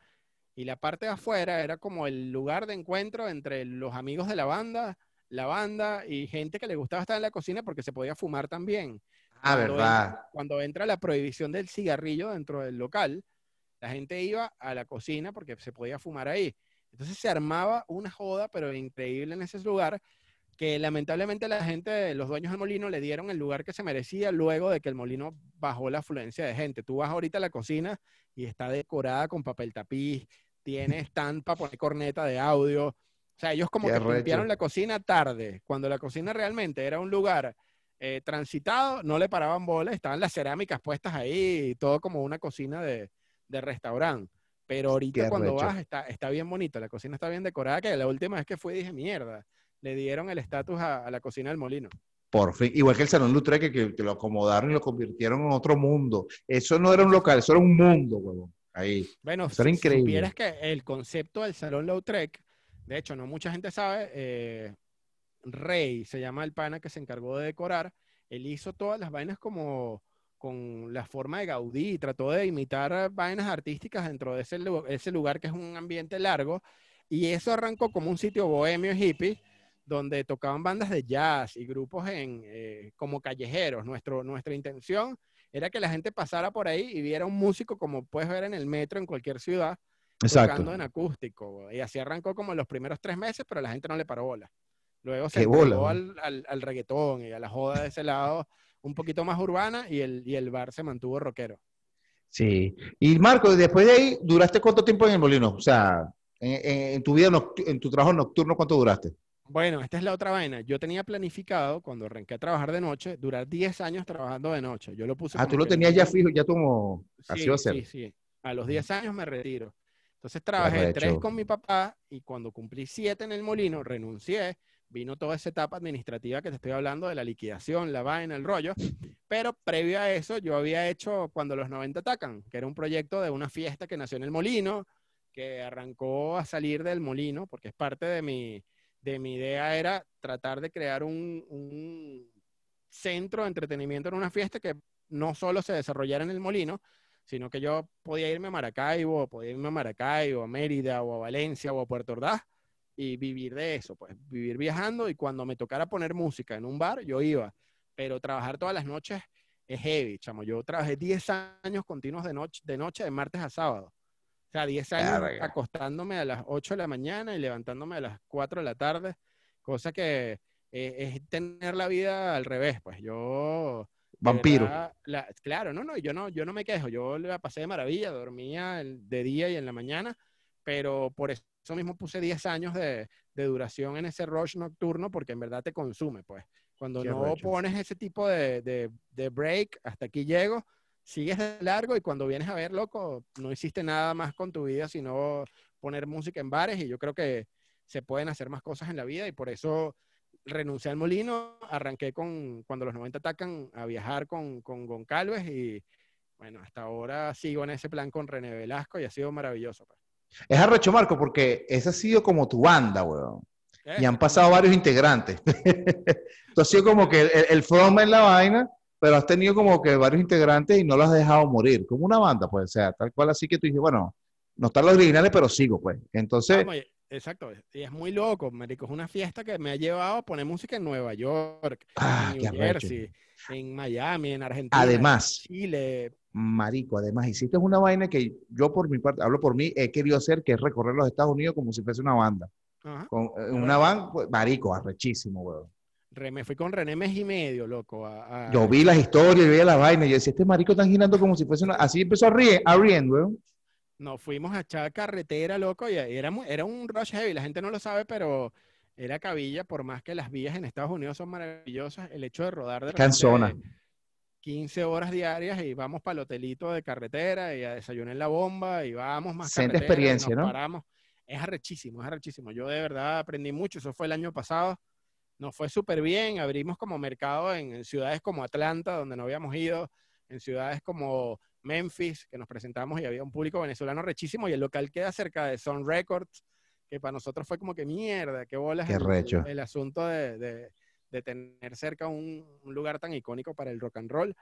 y la parte de afuera era como el lugar de encuentro entre los amigos de la banda, la banda y gente que le gustaba estar en la cocina porque se podía fumar también. Ah, verdad. cuando entra la prohibición del cigarrillo dentro del local, la gente iba a la cocina porque se podía fumar ahí. Entonces se armaba una joda, pero increíble en ese lugar, que lamentablemente la gente, los dueños del molino, le dieron el lugar que se merecía luego de que el molino bajó la afluencia de gente. Tú vas ahorita a la cocina y está decorada con papel tapiz, tiene <laughs> stand para poner corneta de audio. O sea, ellos como que limpiaron la cocina tarde, cuando la cocina realmente era un lugar eh, transitado, no le paraban bolas, estaban las cerámicas puestas ahí, y todo como una cocina de, de restaurante. Pero ahorita cuando vas está, está bien bonito, la cocina está bien decorada, que la última vez que fui dije, mierda, le dieron el estatus a, la cocina del molino. Por fin, igual que el Salón Lutre, que, que, lo acomodaron y lo convirtieron en otro mundo. Eso no era un local, eso era un mundo, huevón. Ahí. Bueno, eso era increíble. Si que el concepto del Salón Lautrec, de hecho, no mucha gente sabe, eh, Rey se llama el pana que se encargó de decorar, él hizo todas las vainas como con la forma de Gaudí, trató de imitar vainas artísticas dentro de ese, ese lugar que es un ambiente largo, y eso arrancó como un sitio bohemio hippie, donde tocaban bandas de jazz y grupos en, eh, como callejeros. Nuestro, nuestra intención era que la gente pasara por ahí y viera un músico como puedes ver en el metro en cualquier ciudad, tocando en acústico. Y así arrancó como los primeros tres meses, pero la gente no le paró bola. Luego se voló al, al, al reggaetón y a la joda de ese lado un poquito más urbana y el, y el bar se mantuvo rockero. Sí. Y Marco, después de ahí, ¿duraste cuánto tiempo en el molino? O sea, en, tu vida, en tu trabajo nocturno, ¿cuánto duraste? Bueno, esta es la otra vaina. Yo tenía planificado, cuando arranqué a trabajar de noche, durar 10 años trabajando de noche. Yo lo puse Ah, tú lo tenías ya fijo, ya como así Sí, va a ser. sí, sí. A los 10 años me retiro. Entonces trabajé arrecho. tres con mi papá y cuando cumplí siete en el molino, renuncié. Vino toda esa etapa administrativa que te estoy hablando de la liquidación, la vaina, el rollo. Pero previo a eso, yo había hecho Cuando los 90 atacan, que era un proyecto de una fiesta que nació en el molino, que arrancó a salir del molino, porque es parte de mi, de mi idea, era tratar de crear un, un centro de entretenimiento en una fiesta que no solo se desarrollara en el molino, sino que yo podía irme a Maracaibo, podía irme a Maracaibo, a Mérida o a Valencia o a Puerto Ordaz y vivir de eso, pues vivir viajando y cuando me tocara poner música en un bar, yo iba, pero trabajar todas las noches es heavy, chamo. Yo trabajé 10 años continuos de noche, de noche, de martes a sábado. O sea, 10 años Verga. acostándome a las 8 de la mañana y levantándome a las 4 de la tarde, cosa que eh, es tener la vida al revés, pues yo Vampiro. verdad, la- claro, no, no, yo no, yo no me quejo, yo la pasé de maravilla, dormía el- de día y en la mañana, pero por eso mismo puse 10 años de, de duración en ese rush nocturno, porque en verdad te consume, pues. Cuando Qué no pones ese tipo de, de- de break, hasta aquí llego, sigues de largo y cuando vienes a ver, loco, no hiciste nada más con tu vida, sino poner música en bares y yo creo que se pueden hacer más cosas en la vida y por eso renuncié al molino, arranqué con cuando los 90 atacan a viajar con, con Goncalves y bueno, hasta ahora sigo en ese plan con René Velasco y ha sido maravilloso. pues. Es arrecho, Marco, porque esa ha sido como tu banda, weón. Y han Eh, pasado varios integrantes. <laughs> Tú has sido como que el, el frontman en la vaina, pero has tenido como que varios integrantes y no los has dejado morir. Como una banda, pues, o sea, tal cual así que tú dices, bueno, no están los originales, pero sigo, pues. Entonces, Vamos, exacto, y es muy loco, marico, es una fiesta que me ha llevado a poner música en Nueva York, ah, en qué New arrecho. Jersey, en Miami, en Argentina, Además, en Chile. Marico, además hiciste una vaina que yo por mi parte, hablo por mí, he querido hacer, que es recorrer los Estados Unidos como si fuese una banda. Ajá. Con, eh, una banda, pues, marico, arrechísimo, weón. Me fui con René mes y medio, loco. a- a- Yo vi las historias, yo vi la vaina, y yo decía, este marico están girando como si fuese una... Así empezó a rir, a rir, weón. Nos fuimos a echar carretera, loco, y era, era un rush heavy. La gente no lo sabe, pero era cabilla, por más que las vías en Estados Unidos son maravillosas, el hecho de rodar de repente Cansona. 15 horas diarias y vamos para el hotelito de carretera y a desayunar en la bomba y vamos más carretera y experiencia, nos ¿no? paramos. Es arrechísimo, es arrechísimo. Yo de verdad aprendí mucho, eso fue el año pasado. Nos fue súper bien, abrimos como mercado en, en ciudades como Atlanta, donde no habíamos ido, en ciudades como Memphis, que nos presentamos y había un público venezolano rechísimo y el local queda cerca de Sun Records, que para nosotros fue como que mierda, qué bolas Qué el, recho. el asunto de, de- de tener cerca un, un lugar tan icónico para el rock and roll.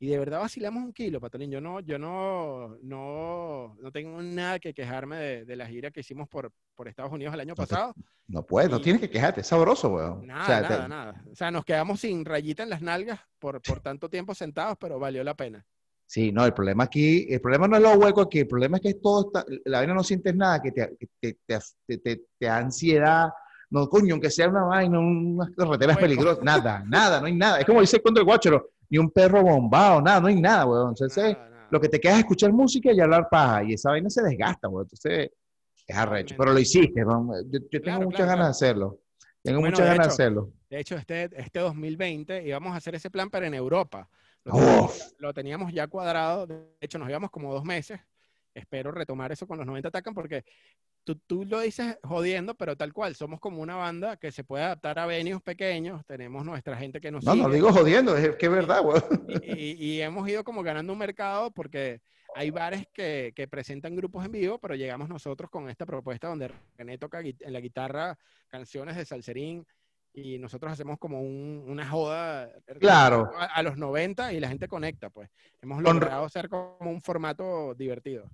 Y de verdad vacilamos un kilo, Patolín. Yo no, yo no, no, no tengo nada que quejarme de, de la gira que hicimos por, por Estados Unidos el año No te- pasado. No puedes, no Y- tienes que quejarte, es sabroso, weón. Nada, O sea, nada, te- nada. O sea, nos quedamos sin rayita en las nalgas por, por tanto tiempo sentados, pero valió la pena. Sí, no, el problema aquí, el problema no es los huecos aquí, el problema es que todo está, la vaina no sientes nada, que te, te, te, te- te- te da ansiedad, no, coño, aunque sea una vaina, unas carreteras Hueco. peligrosas, nada, nada, no hay nada. Es como dice el cuento del guachero, ni un perro bombado, nada, no hay nada, weón. Entonces, Nada, nada. lo que te queda es escuchar música y hablar paja, y esa vaina se desgasta, weón. Entonces, es arrecho, pero lo hiciste, weón. Yo, yo tengo muchas claro, ganas claro. de hacerlo. Tengo Bueno, muchas ganas de hecho, hacerlo. De hecho, este, este 2020 íbamos a hacer ese plan, pero en Europa. Lo teníamos, lo teníamos ya cuadrado. De hecho, nos íbamos como dos meses. Espero retomar eso con los 90 Atacan porque tú, tú lo dices jodiendo, pero tal cual. Somos como una banda que se puede adaptar a venues pequeños. Tenemos nuestra gente que nos No, no sigue. digo jodiendo, es que es verdad, weón. y, y- y hemos ido como ganando un mercado porque hay bares que, que presentan grupos en vivo, pero llegamos nosotros con esta propuesta donde René toca en la guitarra canciones de Salserín y nosotros hacemos como un- una joda Claro. a, a los 90 y la gente conecta, pues. Hemos Con- logrado hacer como un formato divertido.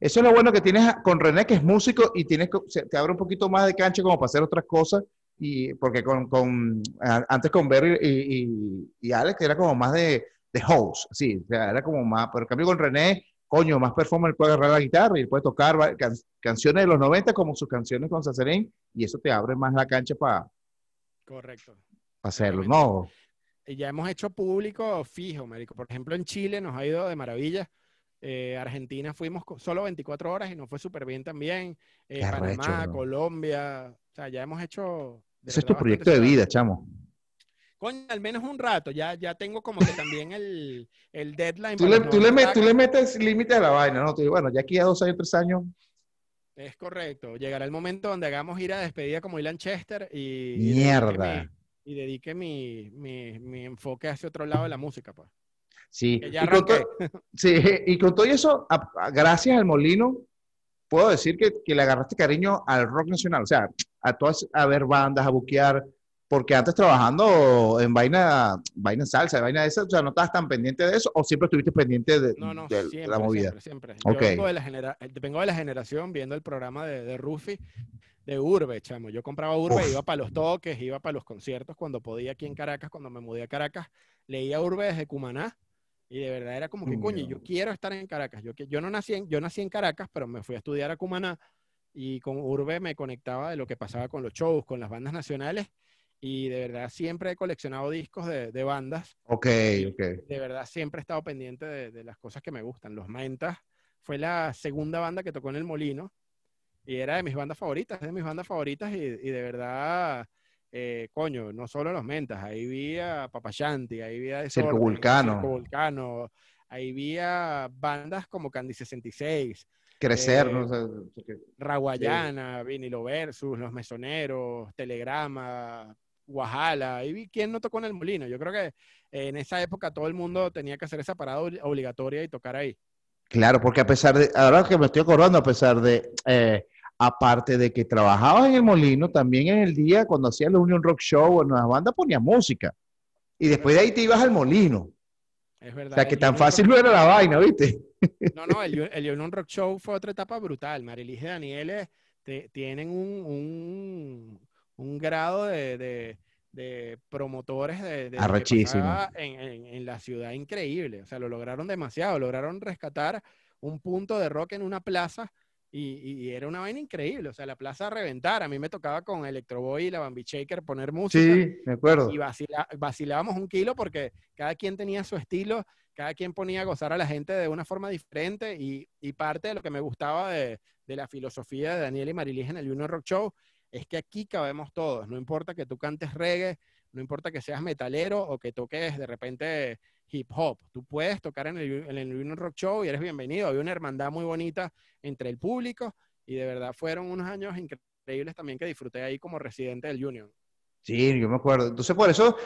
Eso es lo bueno que tienes con René, que es músico y tienes, te abre un poquito más de cancha como para hacer otras cosas. Y porque con, con- antes con Berry y, y, y Alex era como más de, de host, sí, o sea, era como más, pero en cambio con René, coño, más performer, puede agarrar la guitarra y puede tocar can- canciones de los 90 como sus canciones con Sacerén y eso te abre más la cancha para Correcto. hacerlo, ¿no? Ya hemos hecho público fijo, marico. Por ejemplo, en Chile nos ha ido de maravilla. Eh, Argentina fuimos solo 24 horas y nos fue súper bien también. Eh, Panamá. Colombia. O sea, ya hemos hecho Ese es tu proyecto de vida, chamo. Coño, al menos un rato, ya, ya tengo como que también el, el deadline. Tú le, tú, le tú le, metes límite a la vaina, ¿no? Tú, bueno, ya aquí a dos años, tres años. Es correcto. Llegará el momento donde hagamos ir a despedida como Ilan Chester y. Mierda. Y dedique mi, mi, mi, enfoque hacia otro lado de la música, pues. Sí. Y con, todo, <laughs> sí, y con todo eso, gracias al Molino, puedo decir que, que, le agarraste cariño al rock nacional. O sea, a todas, a ver bandas, a buquear, porque antes trabajando en vaina, vaina salsa, vaina de esa, o sea, no estabas tan pendiente de eso o siempre estuviste pendiente de, la movida. Siempre, siempre. Yo vengo, de la vengo de la generación viendo el programa de, de Rufi de Urbe, chamo. Yo compraba Urbe, iba para los toques, iba para los conciertos cuando podía aquí en Caracas, cuando me mudé a Caracas, leía Urbe desde Cumaná y de verdad era como que, coño, yo quiero estar en Caracas. Yo, yo, no nací en, yo nací en Caracas, pero me fui a estudiar a Cumaná y con Urbe me conectaba de lo que pasaba con los shows, con las bandas nacionales y de verdad siempre he coleccionado discos de, de bandas. Ok, ok. De verdad siempre he estado pendiente de, de, las cosas que me gustan. Los Mentas fue la segunda banda que tocó en El Molino y era de mis bandas favoritas, de mis bandas favoritas y, y de verdad, eh, coño, no solo Los Mentas, ahí vi a Papachanti, ahí vi a Circo Vulcano. Circo Vulcano, ahí vi a bandas como Candy 66. Crecer, ¿no? Eh, Raguayana, Vinilo Versus, Los Mesoneros, Telegrama, Guajala, y quién no tocó en el molino. Yo creo que en esa época todo el mundo tenía que hacer esa parada obligatoria y tocar ahí. Claro, porque a pesar de, ahora que me estoy acordando, a pesar de, eh, aparte de que trabajabas en el molino, también en el día, cuando hacías la Union Rock Show o en las bandas, ponía música. Y después de ahí te ibas al molino. Es verdad. O sea, que tan fácil no era la vaina, ¿viste? No, no, el, el Union Rock Show fue otra etapa brutal. Marilige y Daniele tienen un un grado de, promotores de, de en, en, la ciudad increíble. O sea, lo lograron demasiado, lograron rescatar un punto de rock en una plaza y, era una vaina increíble. O sea, la plaza a reventar. A mí me tocaba con Electroboy y la Bambi Shaker poner música. Sí, me acuerdo. Y vacilábamos un kilo porque cada quien tenía su estilo, cada quien ponía a gozar a la gente de una forma diferente y, parte de lo que me gustaba de, la filosofía de Daniel y Marilige en el Junior Rock Show es que aquí cabemos todos, no importa que tú cantes reggae, no importa que seas metalero o que toques de repente hip hop, tú puedes tocar en el, en el Union Rock Show y eres bienvenido. Hay una hermandad muy bonita entre el público y de verdad fueron unos años increíbles también que disfruté ahí como residente del Union. Sí, yo me acuerdo. Entonces, por eso,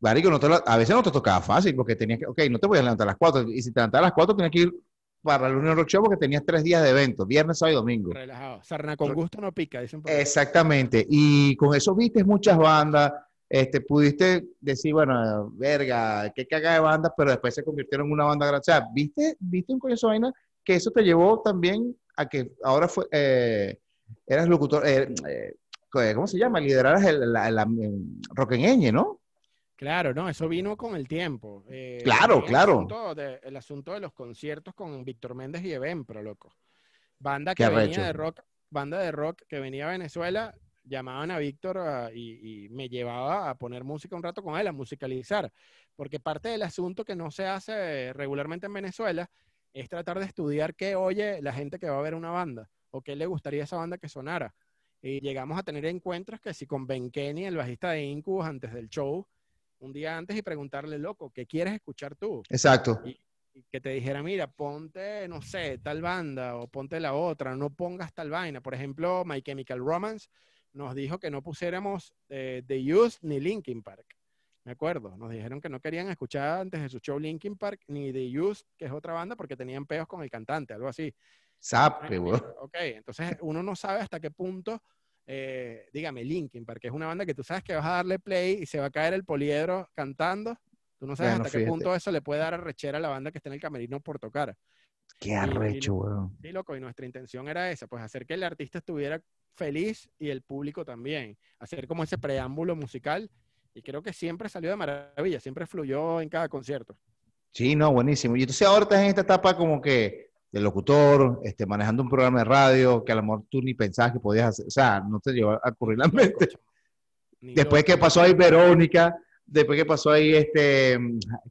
Marico, no a veces no te tocaba fácil porque tenías que, ok, no te voy a levantar a las cuatro. Y si te levantas a las cuatro, tienes que ir para el Unión Rock Show porque tenías tres días de evento, viernes, sábado y domingo. Relajado. Sarna con gusto no pica, dicen Exactamente. Y con eso viste muchas bandas, este, pudiste decir, bueno, verga, qué caga de bandas, pero después se convirtieron en una banda grande. O sea, ¿viste, viste un coño de vaina que eso te llevó también a que ahora fue, eh, eras locutor, eh, eh, ¿cómo se llama? Lideraras el, la, la, ¿no? Claro, no, eso vino con el tiempo. Eh, claro, claro. El asunto, de, el asunto, de, los conciertos con Víctor Méndez y Pro, loco. Banda que venía de rock, banda de rock que venía a Venezuela, llamaban a Víctor ah, y, me llevaba a poner música un rato con él, a musicalizar. Porque parte del asunto que no se hace regularmente en Venezuela es tratar de estudiar qué oye la gente que va a ver una banda o qué le gustaría a esa banda que sonara. Y llegamos a tener encuentros que si con Ben Kenny, el bajista de Incubus, antes del show, un día antes y preguntarle, loco, ¿qué quieres escuchar tú? Exacto. Y, que te dijera, mira, ponte, no sé, tal banda o ponte la otra, no pongas tal vaina. Por ejemplo, My Chemical Romance nos dijo que no pusiéramos eh, The Used ni Linkin Park. Me acuerdo, nos dijeron que no querían escuchar antes de su show Linkin Park ni The Used, que es otra banda, porque tenían peos con el cantante, algo así. Sabe, güey. Ok, entonces uno no sabe hasta qué punto eh, dígame, Linkin porque es una banda que tú sabes que vas a darle play y se va a caer el poliedro cantando. Tú no sabes hasta qué punto eso le puede dar arrechera a la banda que está en el camerino por tocar. Qué arrecho, weón. Sí, loco, y nuestra intención era esa, pues hacer que el artista estuviera feliz y el público también. Hacer como ese preámbulo musical y creo que siempre salió de maravilla, siempre fluyó en cada concierto. Sí, no, buenísimo. Y entonces ahora estás en esta etapa como que de locutor, este, manejando un programa de radio que a lo mejor tú ni pensabas que podías hacer, o sea, no te llevó a ocurrir la mente. Después que pasó ahí Verónica, después que pasó ahí este,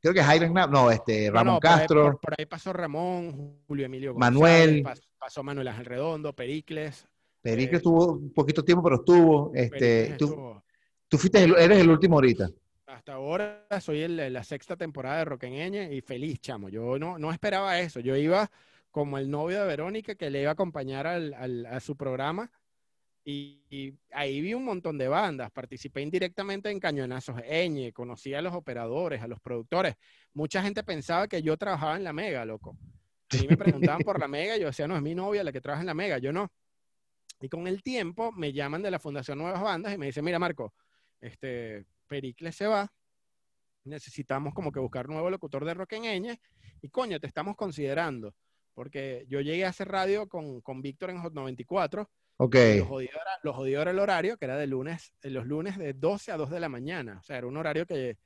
creo que Jairo no, este, Ramón Castro. Por ahí, pasó Ramón, Julio Emilio González, Manuel. Pasó, Manuel Ángel Redondo, Pericles. Pericles eh, tuvo un poquito tiempo, pero estuvo. Este, Tú fuiste, eres el último ahorita. Hasta ahora soy el, la sexta temporada de Roqueñeñe y feliz, chamo. Yo no, no esperaba eso. Yo iba como el novio de Verónica que le iba a acompañar al, al, a su programa y, ahí vi un montón de bandas. Participé indirectamente en Cañonazos Eñe, conocí a los operadores, a los productores. Mucha gente pensaba que yo trabajaba en la Mega, loco. A mí me preguntaban por la Mega, yo decía, no, es mi novia la que trabaja en la Mega, yo no. Y con el tiempo me llaman de la Fundación Nuevas Bandas y me dicen, mira, Marco, este, Pericles se va, necesitamos como que buscar un nuevo locutor de rock en Eñe, y coño, te estamos considerando, porque yo llegué a hacer radio con, con Víctor en Hot 94, Ok. Los jodió, era, el horario, que era de lunes, los lunes de 12 a 2 de la mañana. O sea, era un horario que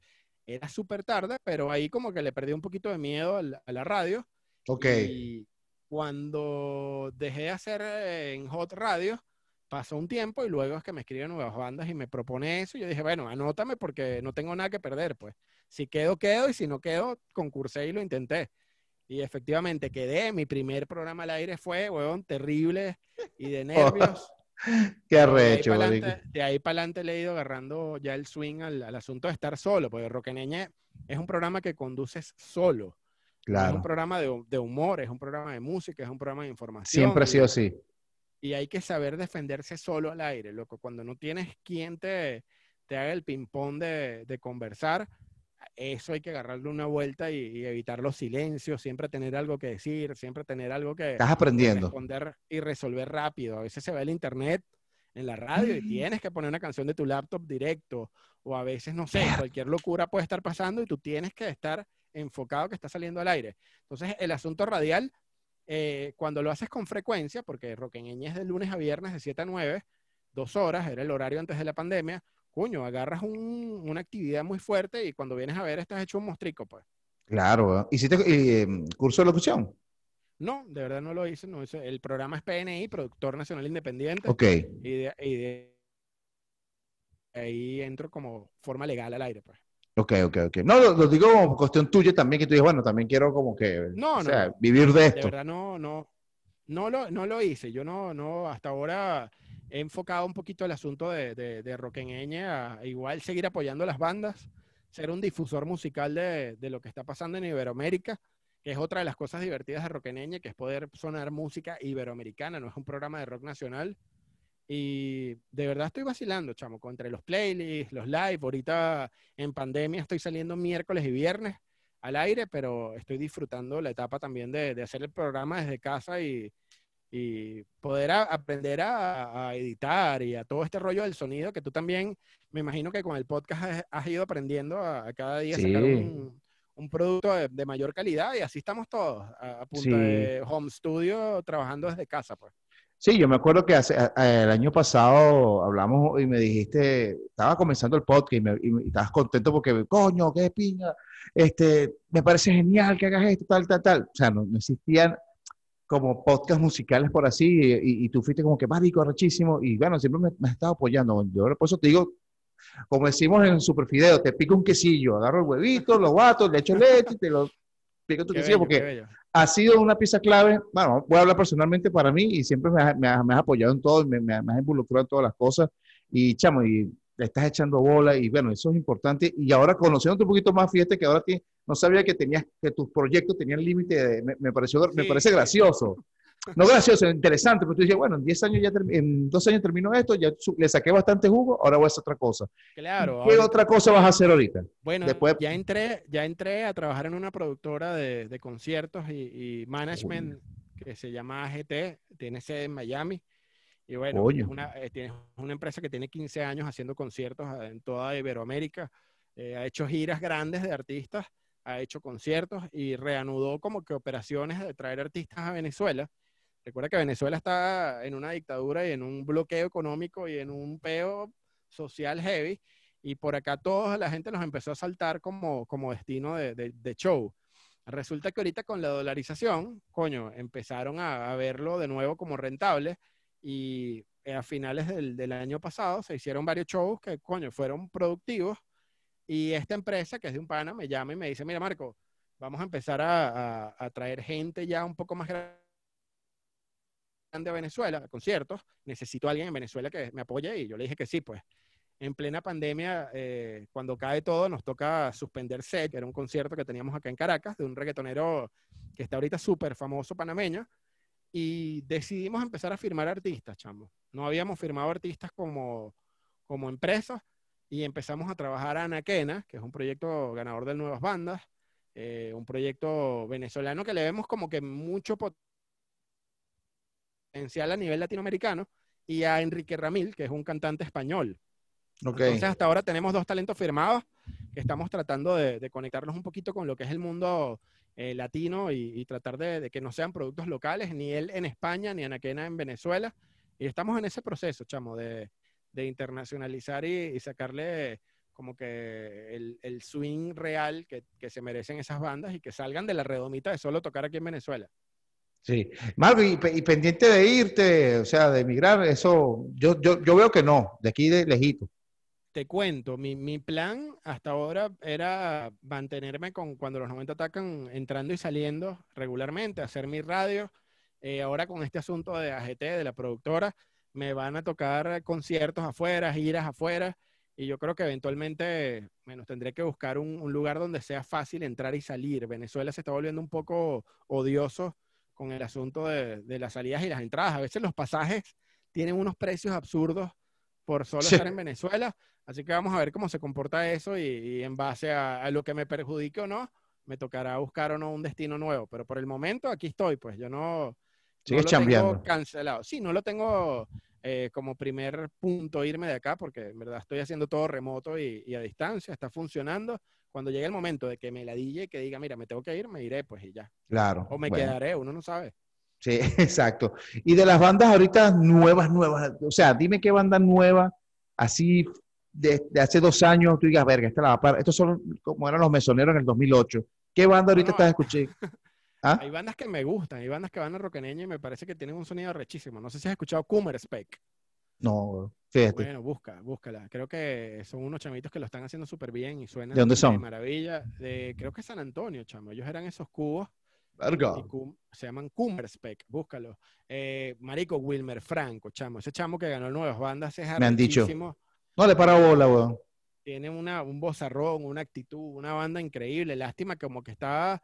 era súper tarde, pero ahí como que le perdí un poquito de miedo a la radio. Ok. Y cuando dejé de hacer eh, en Hot Radio, pasó un tiempo y luego es que me escriben nuevas bandas y me propone eso. Y yo dije, bueno, anótame porque no tengo nada que perder, pues. Si quedo, quedo, y si no quedo, concursé y lo intenté. Y efectivamente quedé. Mi primer programa al aire fue, huevón, terrible y de <laughs> nervios. <laughs> Qué arrecho, De ahí para adelante le he ido agarrando ya el swing al, asunto de estar solo, porque Roqueneñe es un programa que conduces solo. Claro. es un programa de, de, humor, es un programa de música, es un programa de información. Siempre ha sido así. Y hay que saber defenderse solo al aire, loco. Cuando no tienes quien te, te haga el ping-pong de, de conversar, eso hay que agarrarle una vuelta y, evitar los silencios, siempre tener algo que decir, siempre tener algo que, Estás aprendiendo. responder y resolver rápido. A veces se ve el internet en la radio y mm. tienes que poner una canción de tu laptop directo, o a veces, no sé, cualquier locura puede estar pasando y tú tienes que estar enfocado que está saliendo al aire. Entonces, el asunto radial, eh, cuando lo haces con frecuencia, porque Roqueñeña es de lunes a viernes de 7 a 9, dos horas, era el horario antes de la pandemia, coño, agarras una actividad muy fuerte y cuando vienes a ver estás hecho un mostrico, pues. Claro. ¿Hiciste eh, curso de locución? No, de verdad no lo hice, no El programa es PNI, Productor Nacional Independiente. Ok. Y de, ahí entro como forma legal al aire, pues. Ok, ok, ok. No, lo, digo como cuestión tuya también, que tú dices, bueno, también quiero como que no, o sea, vivir de esto. De verdad no, no, no lo, no lo hice. Yo no, no, hasta ahora he enfocado un poquito el asunto de, de, de Roqueñeñe a igual seguir apoyando las bandas, ser un difusor musical de, de, lo que está pasando en Iberoamérica, que es otra de las cosas divertidas de Roqueñeñe, que es poder sonar música iberoamericana, no es un programa de rock nacional. Y de verdad estoy vacilando, chamo, entre los playlists, los live. Ahorita en pandemia estoy saliendo miércoles y viernes al aire, pero estoy disfrutando la etapa también de, de hacer el programa desde casa y, y poder aprender a, editar y a todo este rollo del sonido que tú también, me imagino que con el podcast has, ido aprendiendo a, cada día sacar un, un producto de, mayor calidad y así estamos todos a, punto de home studio trabajando desde casa. Pues. Sí, yo me acuerdo que hace, el año pasado hablamos y me dijiste, estaba comenzando el podcast y, me, y, estabas contento porque, coño, qué piña, este, me parece genial que hagas esto, tal, tal, tal. O sea, no, existían como podcast musicales por así, y, tú fuiste como que marico, rechísimo, y bueno, siempre me, has estado apoyando. Yo por eso te digo, como decimos en Superfideo, te pico un quesillo, agarro el huevito, los guatos, le echo leche y te lo pico tu quesillo, porque ha sido una pieza clave, bueno, voy a hablar personalmente para mí, y siempre me has, me has, apoyado en todo, me, me, has involucrado en todas las cosas, y chamo, y le estás echando bola, y bueno, eso es importante, y ahora conociéndote un poquito más, fíjate que ahora tienes no sabía que tenías que tus proyectos tenían límite, me, me, pareció, me parece gracioso. No gracioso, interesante, pero tú dices, bueno, en 10 años ya, en dos años termino esto, ya le saqué bastante jugo, ahora voy a hacer otra cosa. Claro. ¿Qué otra cosa vas a hacer ahorita? Bueno, Después... ya, entré, ya entré a trabajar en una productora de, de conciertos y, management que se llama AGT, tiene sede en Miami. Y bueno, es una, eh, tiene una empresa que tiene 15 años haciendo conciertos en toda Iberoamérica. Eh, ha hecho giras grandes de artistas ha hecho conciertos y reanudó como que operaciones de traer artistas a Venezuela. Recuerda que Venezuela está en una dictadura y en un bloqueo económico y en un peo social heavy. Y por acá toda la gente nos empezó a saltar como, como destino de, de, show. Resulta que ahorita con la dolarización, coño, empezaron a, verlo de nuevo como rentable y a finales del, del, año pasado se hicieron varios shows que, coño, fueron productivos y esta empresa, que es de un pana, me llama y me dice, mira Marco, vamos a empezar a, a, traer gente ya un poco más grande a Venezuela, conciertos. Necesito a alguien en Venezuela que me apoye y yo le dije que sí, pues. en plena pandemia, eh, cuando cae todo, nos toca suspender set, que era un concierto que teníamos acá en Caracas, de un reggaetonero que está ahorita súper famoso panameño, y decidimos empezar a firmar artistas, chamo. No habíamos firmado artistas como, como empresas, y empezamos a trabajar a Anaquena, que es un proyecto ganador de nuevas bandas, eh, un proyecto venezolano que le vemos como que mucho potencial a nivel latinoamericano, y a Enrique Ramil, que es un cantante español. Entonces, hasta ahora tenemos dos talentos firmados que estamos tratando de, conectarlos un poquito con lo que es el mundo eh, latino y, tratar de, que no sean productos locales, ni él en España, ni Anaquena en Venezuela. Y estamos en ese proceso, chamo, de, internacionalizar y, sacarle como que el, swing real que, que, se merecen esas bandas y que salgan de la redomita de solo tocar aquí en Venezuela. Sí. Marco, y, pendiente de irte, o sea, de emigrar, eso, yo, yo, yo veo que no, de aquí de lejito. Te cuento, mi, mi, plan hasta ahora era mantenerme con cuando los 90 atacan entrando y saliendo regularmente, hacer mi radio. Eh, ahora con este asunto de AGT, de la productora, me van a tocar conciertos afuera, giras afuera, y yo creo que eventualmente, bueno, tendré que buscar un, un lugar donde sea fácil entrar y salir. Venezuela se está volviendo un poco odioso con el asunto de, las salidas y las entradas. A veces los pasajes tienen unos precios absurdos por solo estar en Venezuela. Así que vamos a ver cómo se comporta eso y, en base a, lo que me perjudique o no, me tocará buscar o no un destino nuevo. Pero por el momento aquí estoy, pues yo no, Sigues no lo tengo cancelado. Sí, no lo tengo eh, como primer punto irme de acá porque en verdad estoy haciendo todo remoto y, y a distancia, está funcionando cuando llegue el momento de que me la dille, que diga, mira, me tengo que ir, me iré, pues y ya. Claro. O me quedaré, uno no sabe. Sí, <laughs> exacto. Y de las bandas ahorita nuevas, nuevas, o sea, dime qué banda nueva, así de, hace dos años, tú digas, verga, esta la va para. Estos son como eran los mesoneros en el 2008. ¿Qué banda ahorita estás escuchando? <laughs> ¿Ah? Hay bandas que me gustan, hay bandas que van a Roqueneña y me parece que tienen un sonido rechísimo. No sé si has escuchado Coomer Spec. No, fíjate. Bueno, busca, búscala. Creo que son unos chamitos que lo están haciendo súper bien y suenan ¿De dónde son? maravilla. De, creo que San Antonio, chamo. Ellos eran esos cubos. se llaman Spec, búscalo. Eh, Marico Wilmer Franco, chamo. Ese chamo que ganó nuevas bandas es Me han dicho. No le para bola, weón. Tiene una, un bozarrón, una actitud, una banda increíble. Lástima como que estaba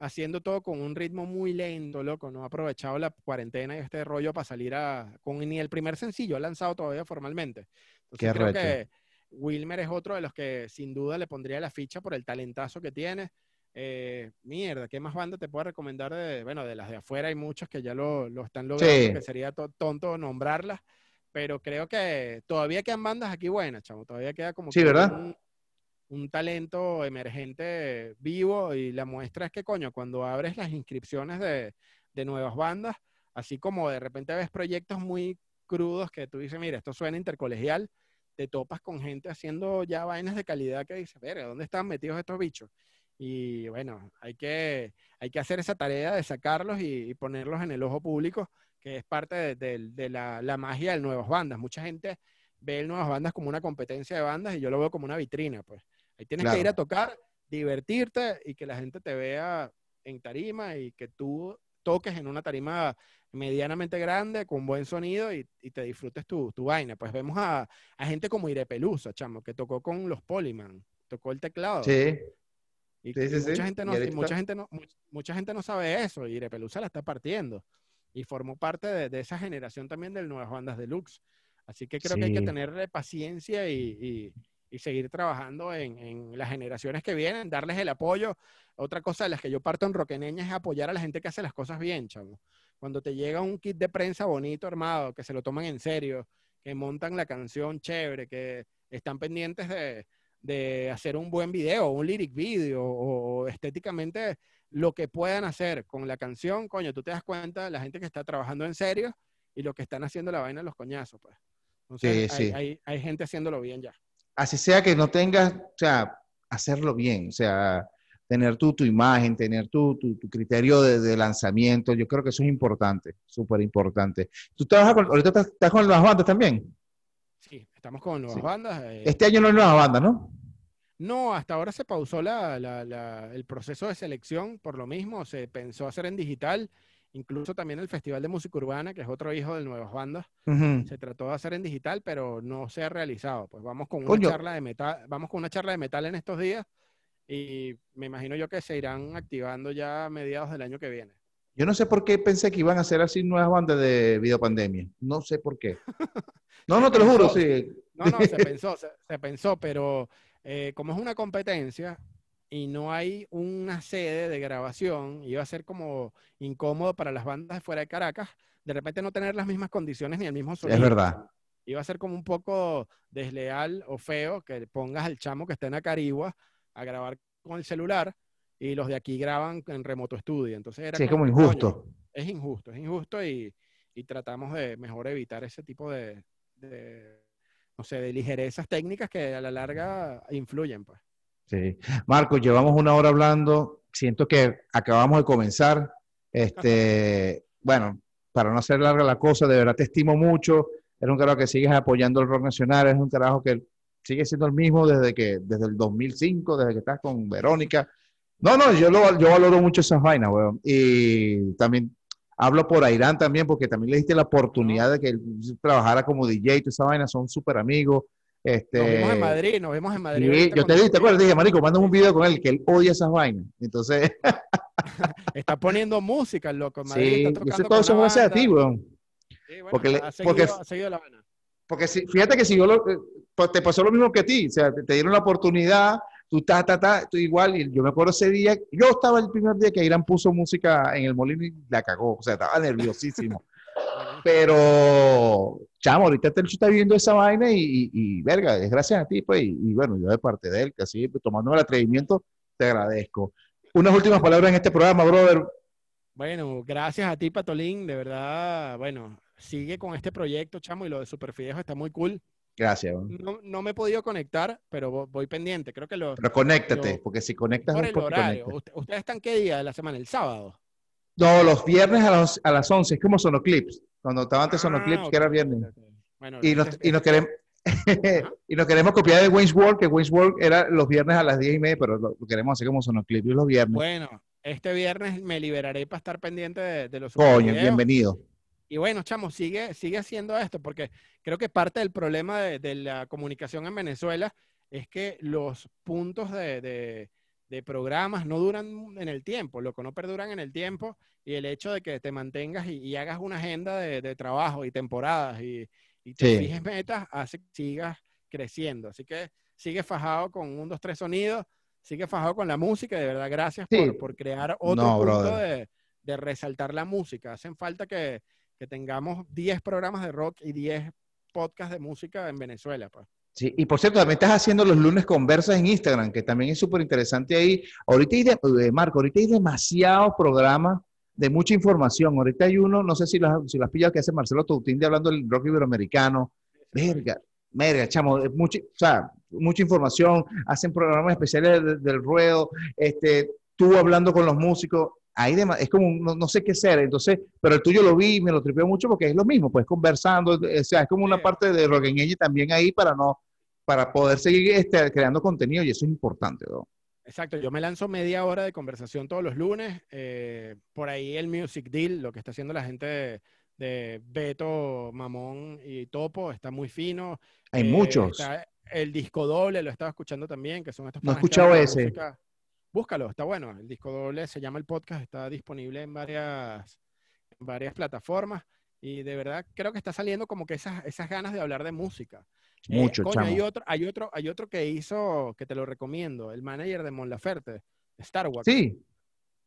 haciendo todo con un ritmo muy lento, loco. No ha aprovechado la cuarentena y este rollo para salir a. con ni el primer sencillo ha lanzado todavía formalmente. Entonces creo que Wilmer es otro de los que sin duda le pondría la ficha por el talentazo que tiene. Eh, mierda, ¿qué más banda te puedo recomendar de, bueno, de las de afuera? Hay muchas que ya lo, están logrando, que sería tonto nombrarlas, pero creo que todavía quedan bandas aquí buenas, chamo. Todavía queda como sí, ¿verdad? un talento emergente vivo y la muestra es que, coño, cuando abres las inscripciones de, nuevas bandas, así como de repente ves proyectos muy crudos que tú dices, mira, esto suena intercolegial, te topas con gente haciendo ya vainas de calidad que dices, verga, ¿dónde están metidos estos bichos? Y bueno, hay que, hay que hacer esa tarea de sacarlos y, ponerlos en el ojo público, que es parte de, la, la, magia de nuevas bandas. Mucha gente ve nuevas bandas como una competencia de bandas y yo lo veo como una vitrina, pues. Ahí tienes que ir a tocar, divertirte y que la gente te vea en tarima y que tú toques en una tarima medianamente grande, con buen sonido y, te disfrutes tu, vaina. Pues vemos a, gente como Ire Pelusa, chamo, que tocó con los Polyman, tocó el teclado. Sí. Y, mucha, gente no, mucha, gente no, mucha gente no sabe eso, y Ire Pelusa la está partiendo. Y formó parte de, esa generación también de nuevas bandas deluxe. Así que creo que hay que tener paciencia y, y seguir trabajando en, las generaciones que vienen, darles el apoyo. Otra cosa de las que yo parto en Roqueneña es apoyar a la gente que hace las cosas bien, chamo. Cuando te llega un kit de prensa bonito, armado, que se lo toman en serio, que montan la canción chévere, que están pendientes de, hacer un buen video, un lyric video, o, estéticamente lo que puedan hacer con la canción, coño, tú te das cuenta de la gente que está trabajando en serio y lo que están haciendo la vaina en los coñazos, pues. Entonces, sí, hay, hay gente haciéndolo bien ya así sea que no tengas, o sea, hacerlo bien, o sea, tener tú tu imagen, tener tú tu, criterio de, lanzamiento, yo creo que eso es importante, súper importante. ¿Tú trabajas con, ahorita estás, con nuevas bandas también? Sí, estamos con nuevas bandas. Eh. Este año no hay nuevas bandas, ¿no? No, hasta ahora se pausó el proceso de selección por lo mismo, se pensó hacer en digital Incluso también el Festival de Música Urbana, que es otro hijo de Nuevas Bandas, Ujú. se trató de hacer en digital, pero no se ha realizado. Pues vamos con una Coño. charla de metal, vamos con una charla de metal en estos días y me imagino yo que se irán activando ya a mediados del año que viene. Yo no sé por qué pensé que iban a hacer así nuevas bandas de videopandemia. No sé por qué. <laughs> No, no, te lo juro, sí. No, no, se <laughs> pensó, se, se pensó, pero eh, como es una competencia y no hay una sede de grabación, iba a ser como incómodo para las bandas de fuera de Caracas, de repente no tener las mismas condiciones ni el mismo sonido. Es verdad. Iba a ser como un poco desleal o feo que pongas al chamo que está en Acarigua a grabar con el celular y los de aquí graban en remoto estudio. Entonces era Sí, es como que, coño, injusto. es injusto, es injusto y, y tratamos de mejor evitar ese tipo de, de, no sé, de ligerezas técnicas que a la larga influyen, pues. Sí. Marco, llevamos una hora hablando. Siento que acabamos de comenzar. Este, bueno, para no hacer larga la cosa, de verdad te estimo mucho. Eres un carajo que sigues apoyando el rock nacional. Es un carajo que sigue siendo el mismo desde que, desde el 2005, desde que estás con Verónica. No, no, yo, lo, yo valoro mucho esas vainas, weón. Y también hablo por Airán también, porque también le diste la oportunidad de que él trabajara como DJ toda esa vaina. Son súper amigos. Este, Nos vemos en Madrid, nos vemos en Madrid. Ahorita yo te dije, ¿te acuerdas? Dije, marico, mándame un video con él, que él odia esas vainas. Entonces, <laughs> Está poniendo música, loco. en Madrid sí, está tocando todo con eso una gracias a ti, weón. Sí, bueno, porque le- ha, seguido, porque- ha seguido La Habana. Porque si, fíjate que si yo lo, eh, pues te pasó lo mismo que a ti, o sea, te, te dieron la oportunidad, tú ta, ta, ta, tú igual, y yo me acuerdo ese día, yo estaba el primer día que Irán puso música en el molino y la cagó, o sea, estaba nerviosísimo. Pero, chamo, ahorita te está viendo esa vaina y, y, y, verga, es gracias a ti, pues, y, y bueno, yo de parte de él, que así, pues, tomándome el atrevimiento, te agradezco. Unas últimas palabras en este programa, brother. Bueno, gracias a ti, Patolín. De verdad, bueno, sigue con este proyecto, chamo, y lo de Superfidejo está muy cool. Gracias. No, no me he podido conectar, pero vo- voy pendiente. Creo que lo. Pero conéctate, porque si conectas Por el horario. conectas. Usted- ¿Ustedes están qué día de la semana? ¿El sábado? No, los viernes a, las a las 11, es como Sonoclips. Cuando estaba antes Sonoclips, Ah, que era viernes. Bueno, Y nos, y nos este- queremos... <laughs> y nos queremos copiar de Wayne's World, que Wayne's World era los viernes a las 10 y media, pero lo, lo queremos hacer como Sonoclips los viernes. Bueno, este viernes me liberaré para estar pendiente de, de los Coño, bienvenido. Y bueno, chamo, sigue, sigue haciendo esto, porque creo que parte del problema de, de la comunicación en Venezuela es que los puntos de, de- de programas no duran en el tiempo, loco, no perduran en el tiempo, y el hecho de que te mantengas y, y hagas una agenda de, de trabajo y temporadas y, y te Sí. fijes metas, hace que sigas creciendo. Así que sigue fajado con un, dos, tres sonidos, sigue fajado con la música, de verdad, gracias Sí. por, por crear otro No, punto de, de resaltar la música. Hacen falta que, que tengamos 10 programas de rock y 10 podcasts de música en Venezuela. Pues. Sí, y por cierto, también estás haciendo los lunes conversas en Instagram, que también es súper interesante ahí. Ahorita hay, de- eh, Marco, ahorita hay demasiados programas de mucha información. Ahorita hay uno, no sé si lo, has- si lo has pillado, que hace Marcelo Toutín de hablando del rock iberoamericano. Verga, verga, chamo, mucha, o sea, mucha información. Hacen programas especiales de- del ruedo. Este, tú hablando con los músicos. Hay dema- es como, un- no, no sé qué hacer. Entonces, pero el tuyo lo vi y me lo tripeó mucho porque es lo mismo, pues conversando. O sea, es como una parte de rock en ella también ahí para no para poder seguir este, creando contenido y eso es importante. ¿no? Exacto, yo me lanzo media hora de conversación todos los lunes. eh, por ahí el Music Deal, lo que está haciendo la gente de, de Beto, Mamón y Topo, está muy fino. Hay Eh, muchos. el disco doble, lo estaba escuchando también, que son estos No he escuchado ese. música. Búscalo, está bueno. El disco doble se llama el podcast, está disponible en varias, en varias plataformas. Y de verdad creo que está saliendo como que esas, esas ganas de hablar de música. Eh, Mucho, coño, chamo. hay otro, hay otro, hay otro que hizo, que te lo recomiendo, el manager de Mon Laferte, Star Wars, Sí,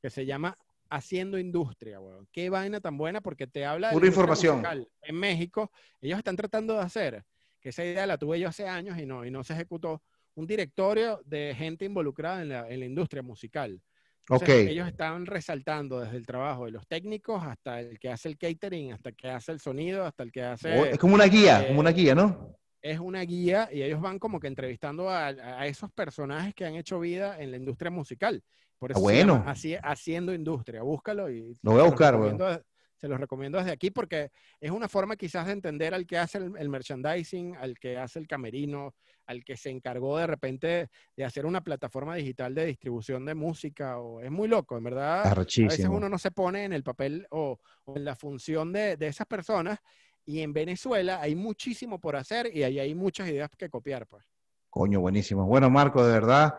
que se llama Haciendo Industria, weón. Qué vaina tan buena porque te habla de la Pura industria información. En México, ellos están tratando de hacer, que esa idea la tuve yo hace años y no, y no se ejecutó, un directorio de gente involucrada en la, en la industria musical. Entonces, Ellos están resaltando desde el trabajo de los técnicos hasta el que hace el catering, hasta el que hace el sonido, hasta el que hace... Oh, es como una guía, eh, como una guía, ¿no? Es una guía y ellos van como que entrevistando a, a esos personajes que han hecho vida en la industria musical. Por Ah, eso bueno. llama Haci- haciendo industria. Búscalo y Lo voy a buscar, de- se los recomiendo desde aquí porque es una forma quizás de entender al que hace el, merchandising, al que hace el camerino, al que se encargó de repente de hacer una plataforma digital de distribución de música. O, es muy loco, en verdad. A veces uno no se pone en el papel o, en la función de, de, esas personas. Y en Venezuela hay muchísimo por hacer y ahí hay muchas ideas que copiar, pues. Coño, buenísimo. Bueno, Marco, de verdad,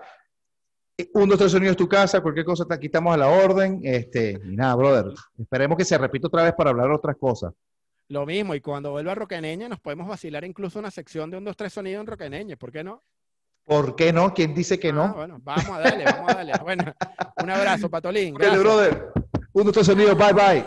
un, dos, tres sonidos tu casa, cualquier cosa te quitamos a la orden. Este, y nada, brother. Esperemos que se repita otra vez para hablar otras cosas. Lo mismo, y cuando vuelva a Roqueneña nos podemos vacilar incluso una sección de un, dos, tres sonidos en Roqueneña, ¿por qué no? ¿Por qué no? ¿Quién dice que no? Ah, bueno, vamos a darle, vamos a darle. Bueno, un abrazo, Patolín. Gracias. brother. Un, dos, tres sonidos, bye bye.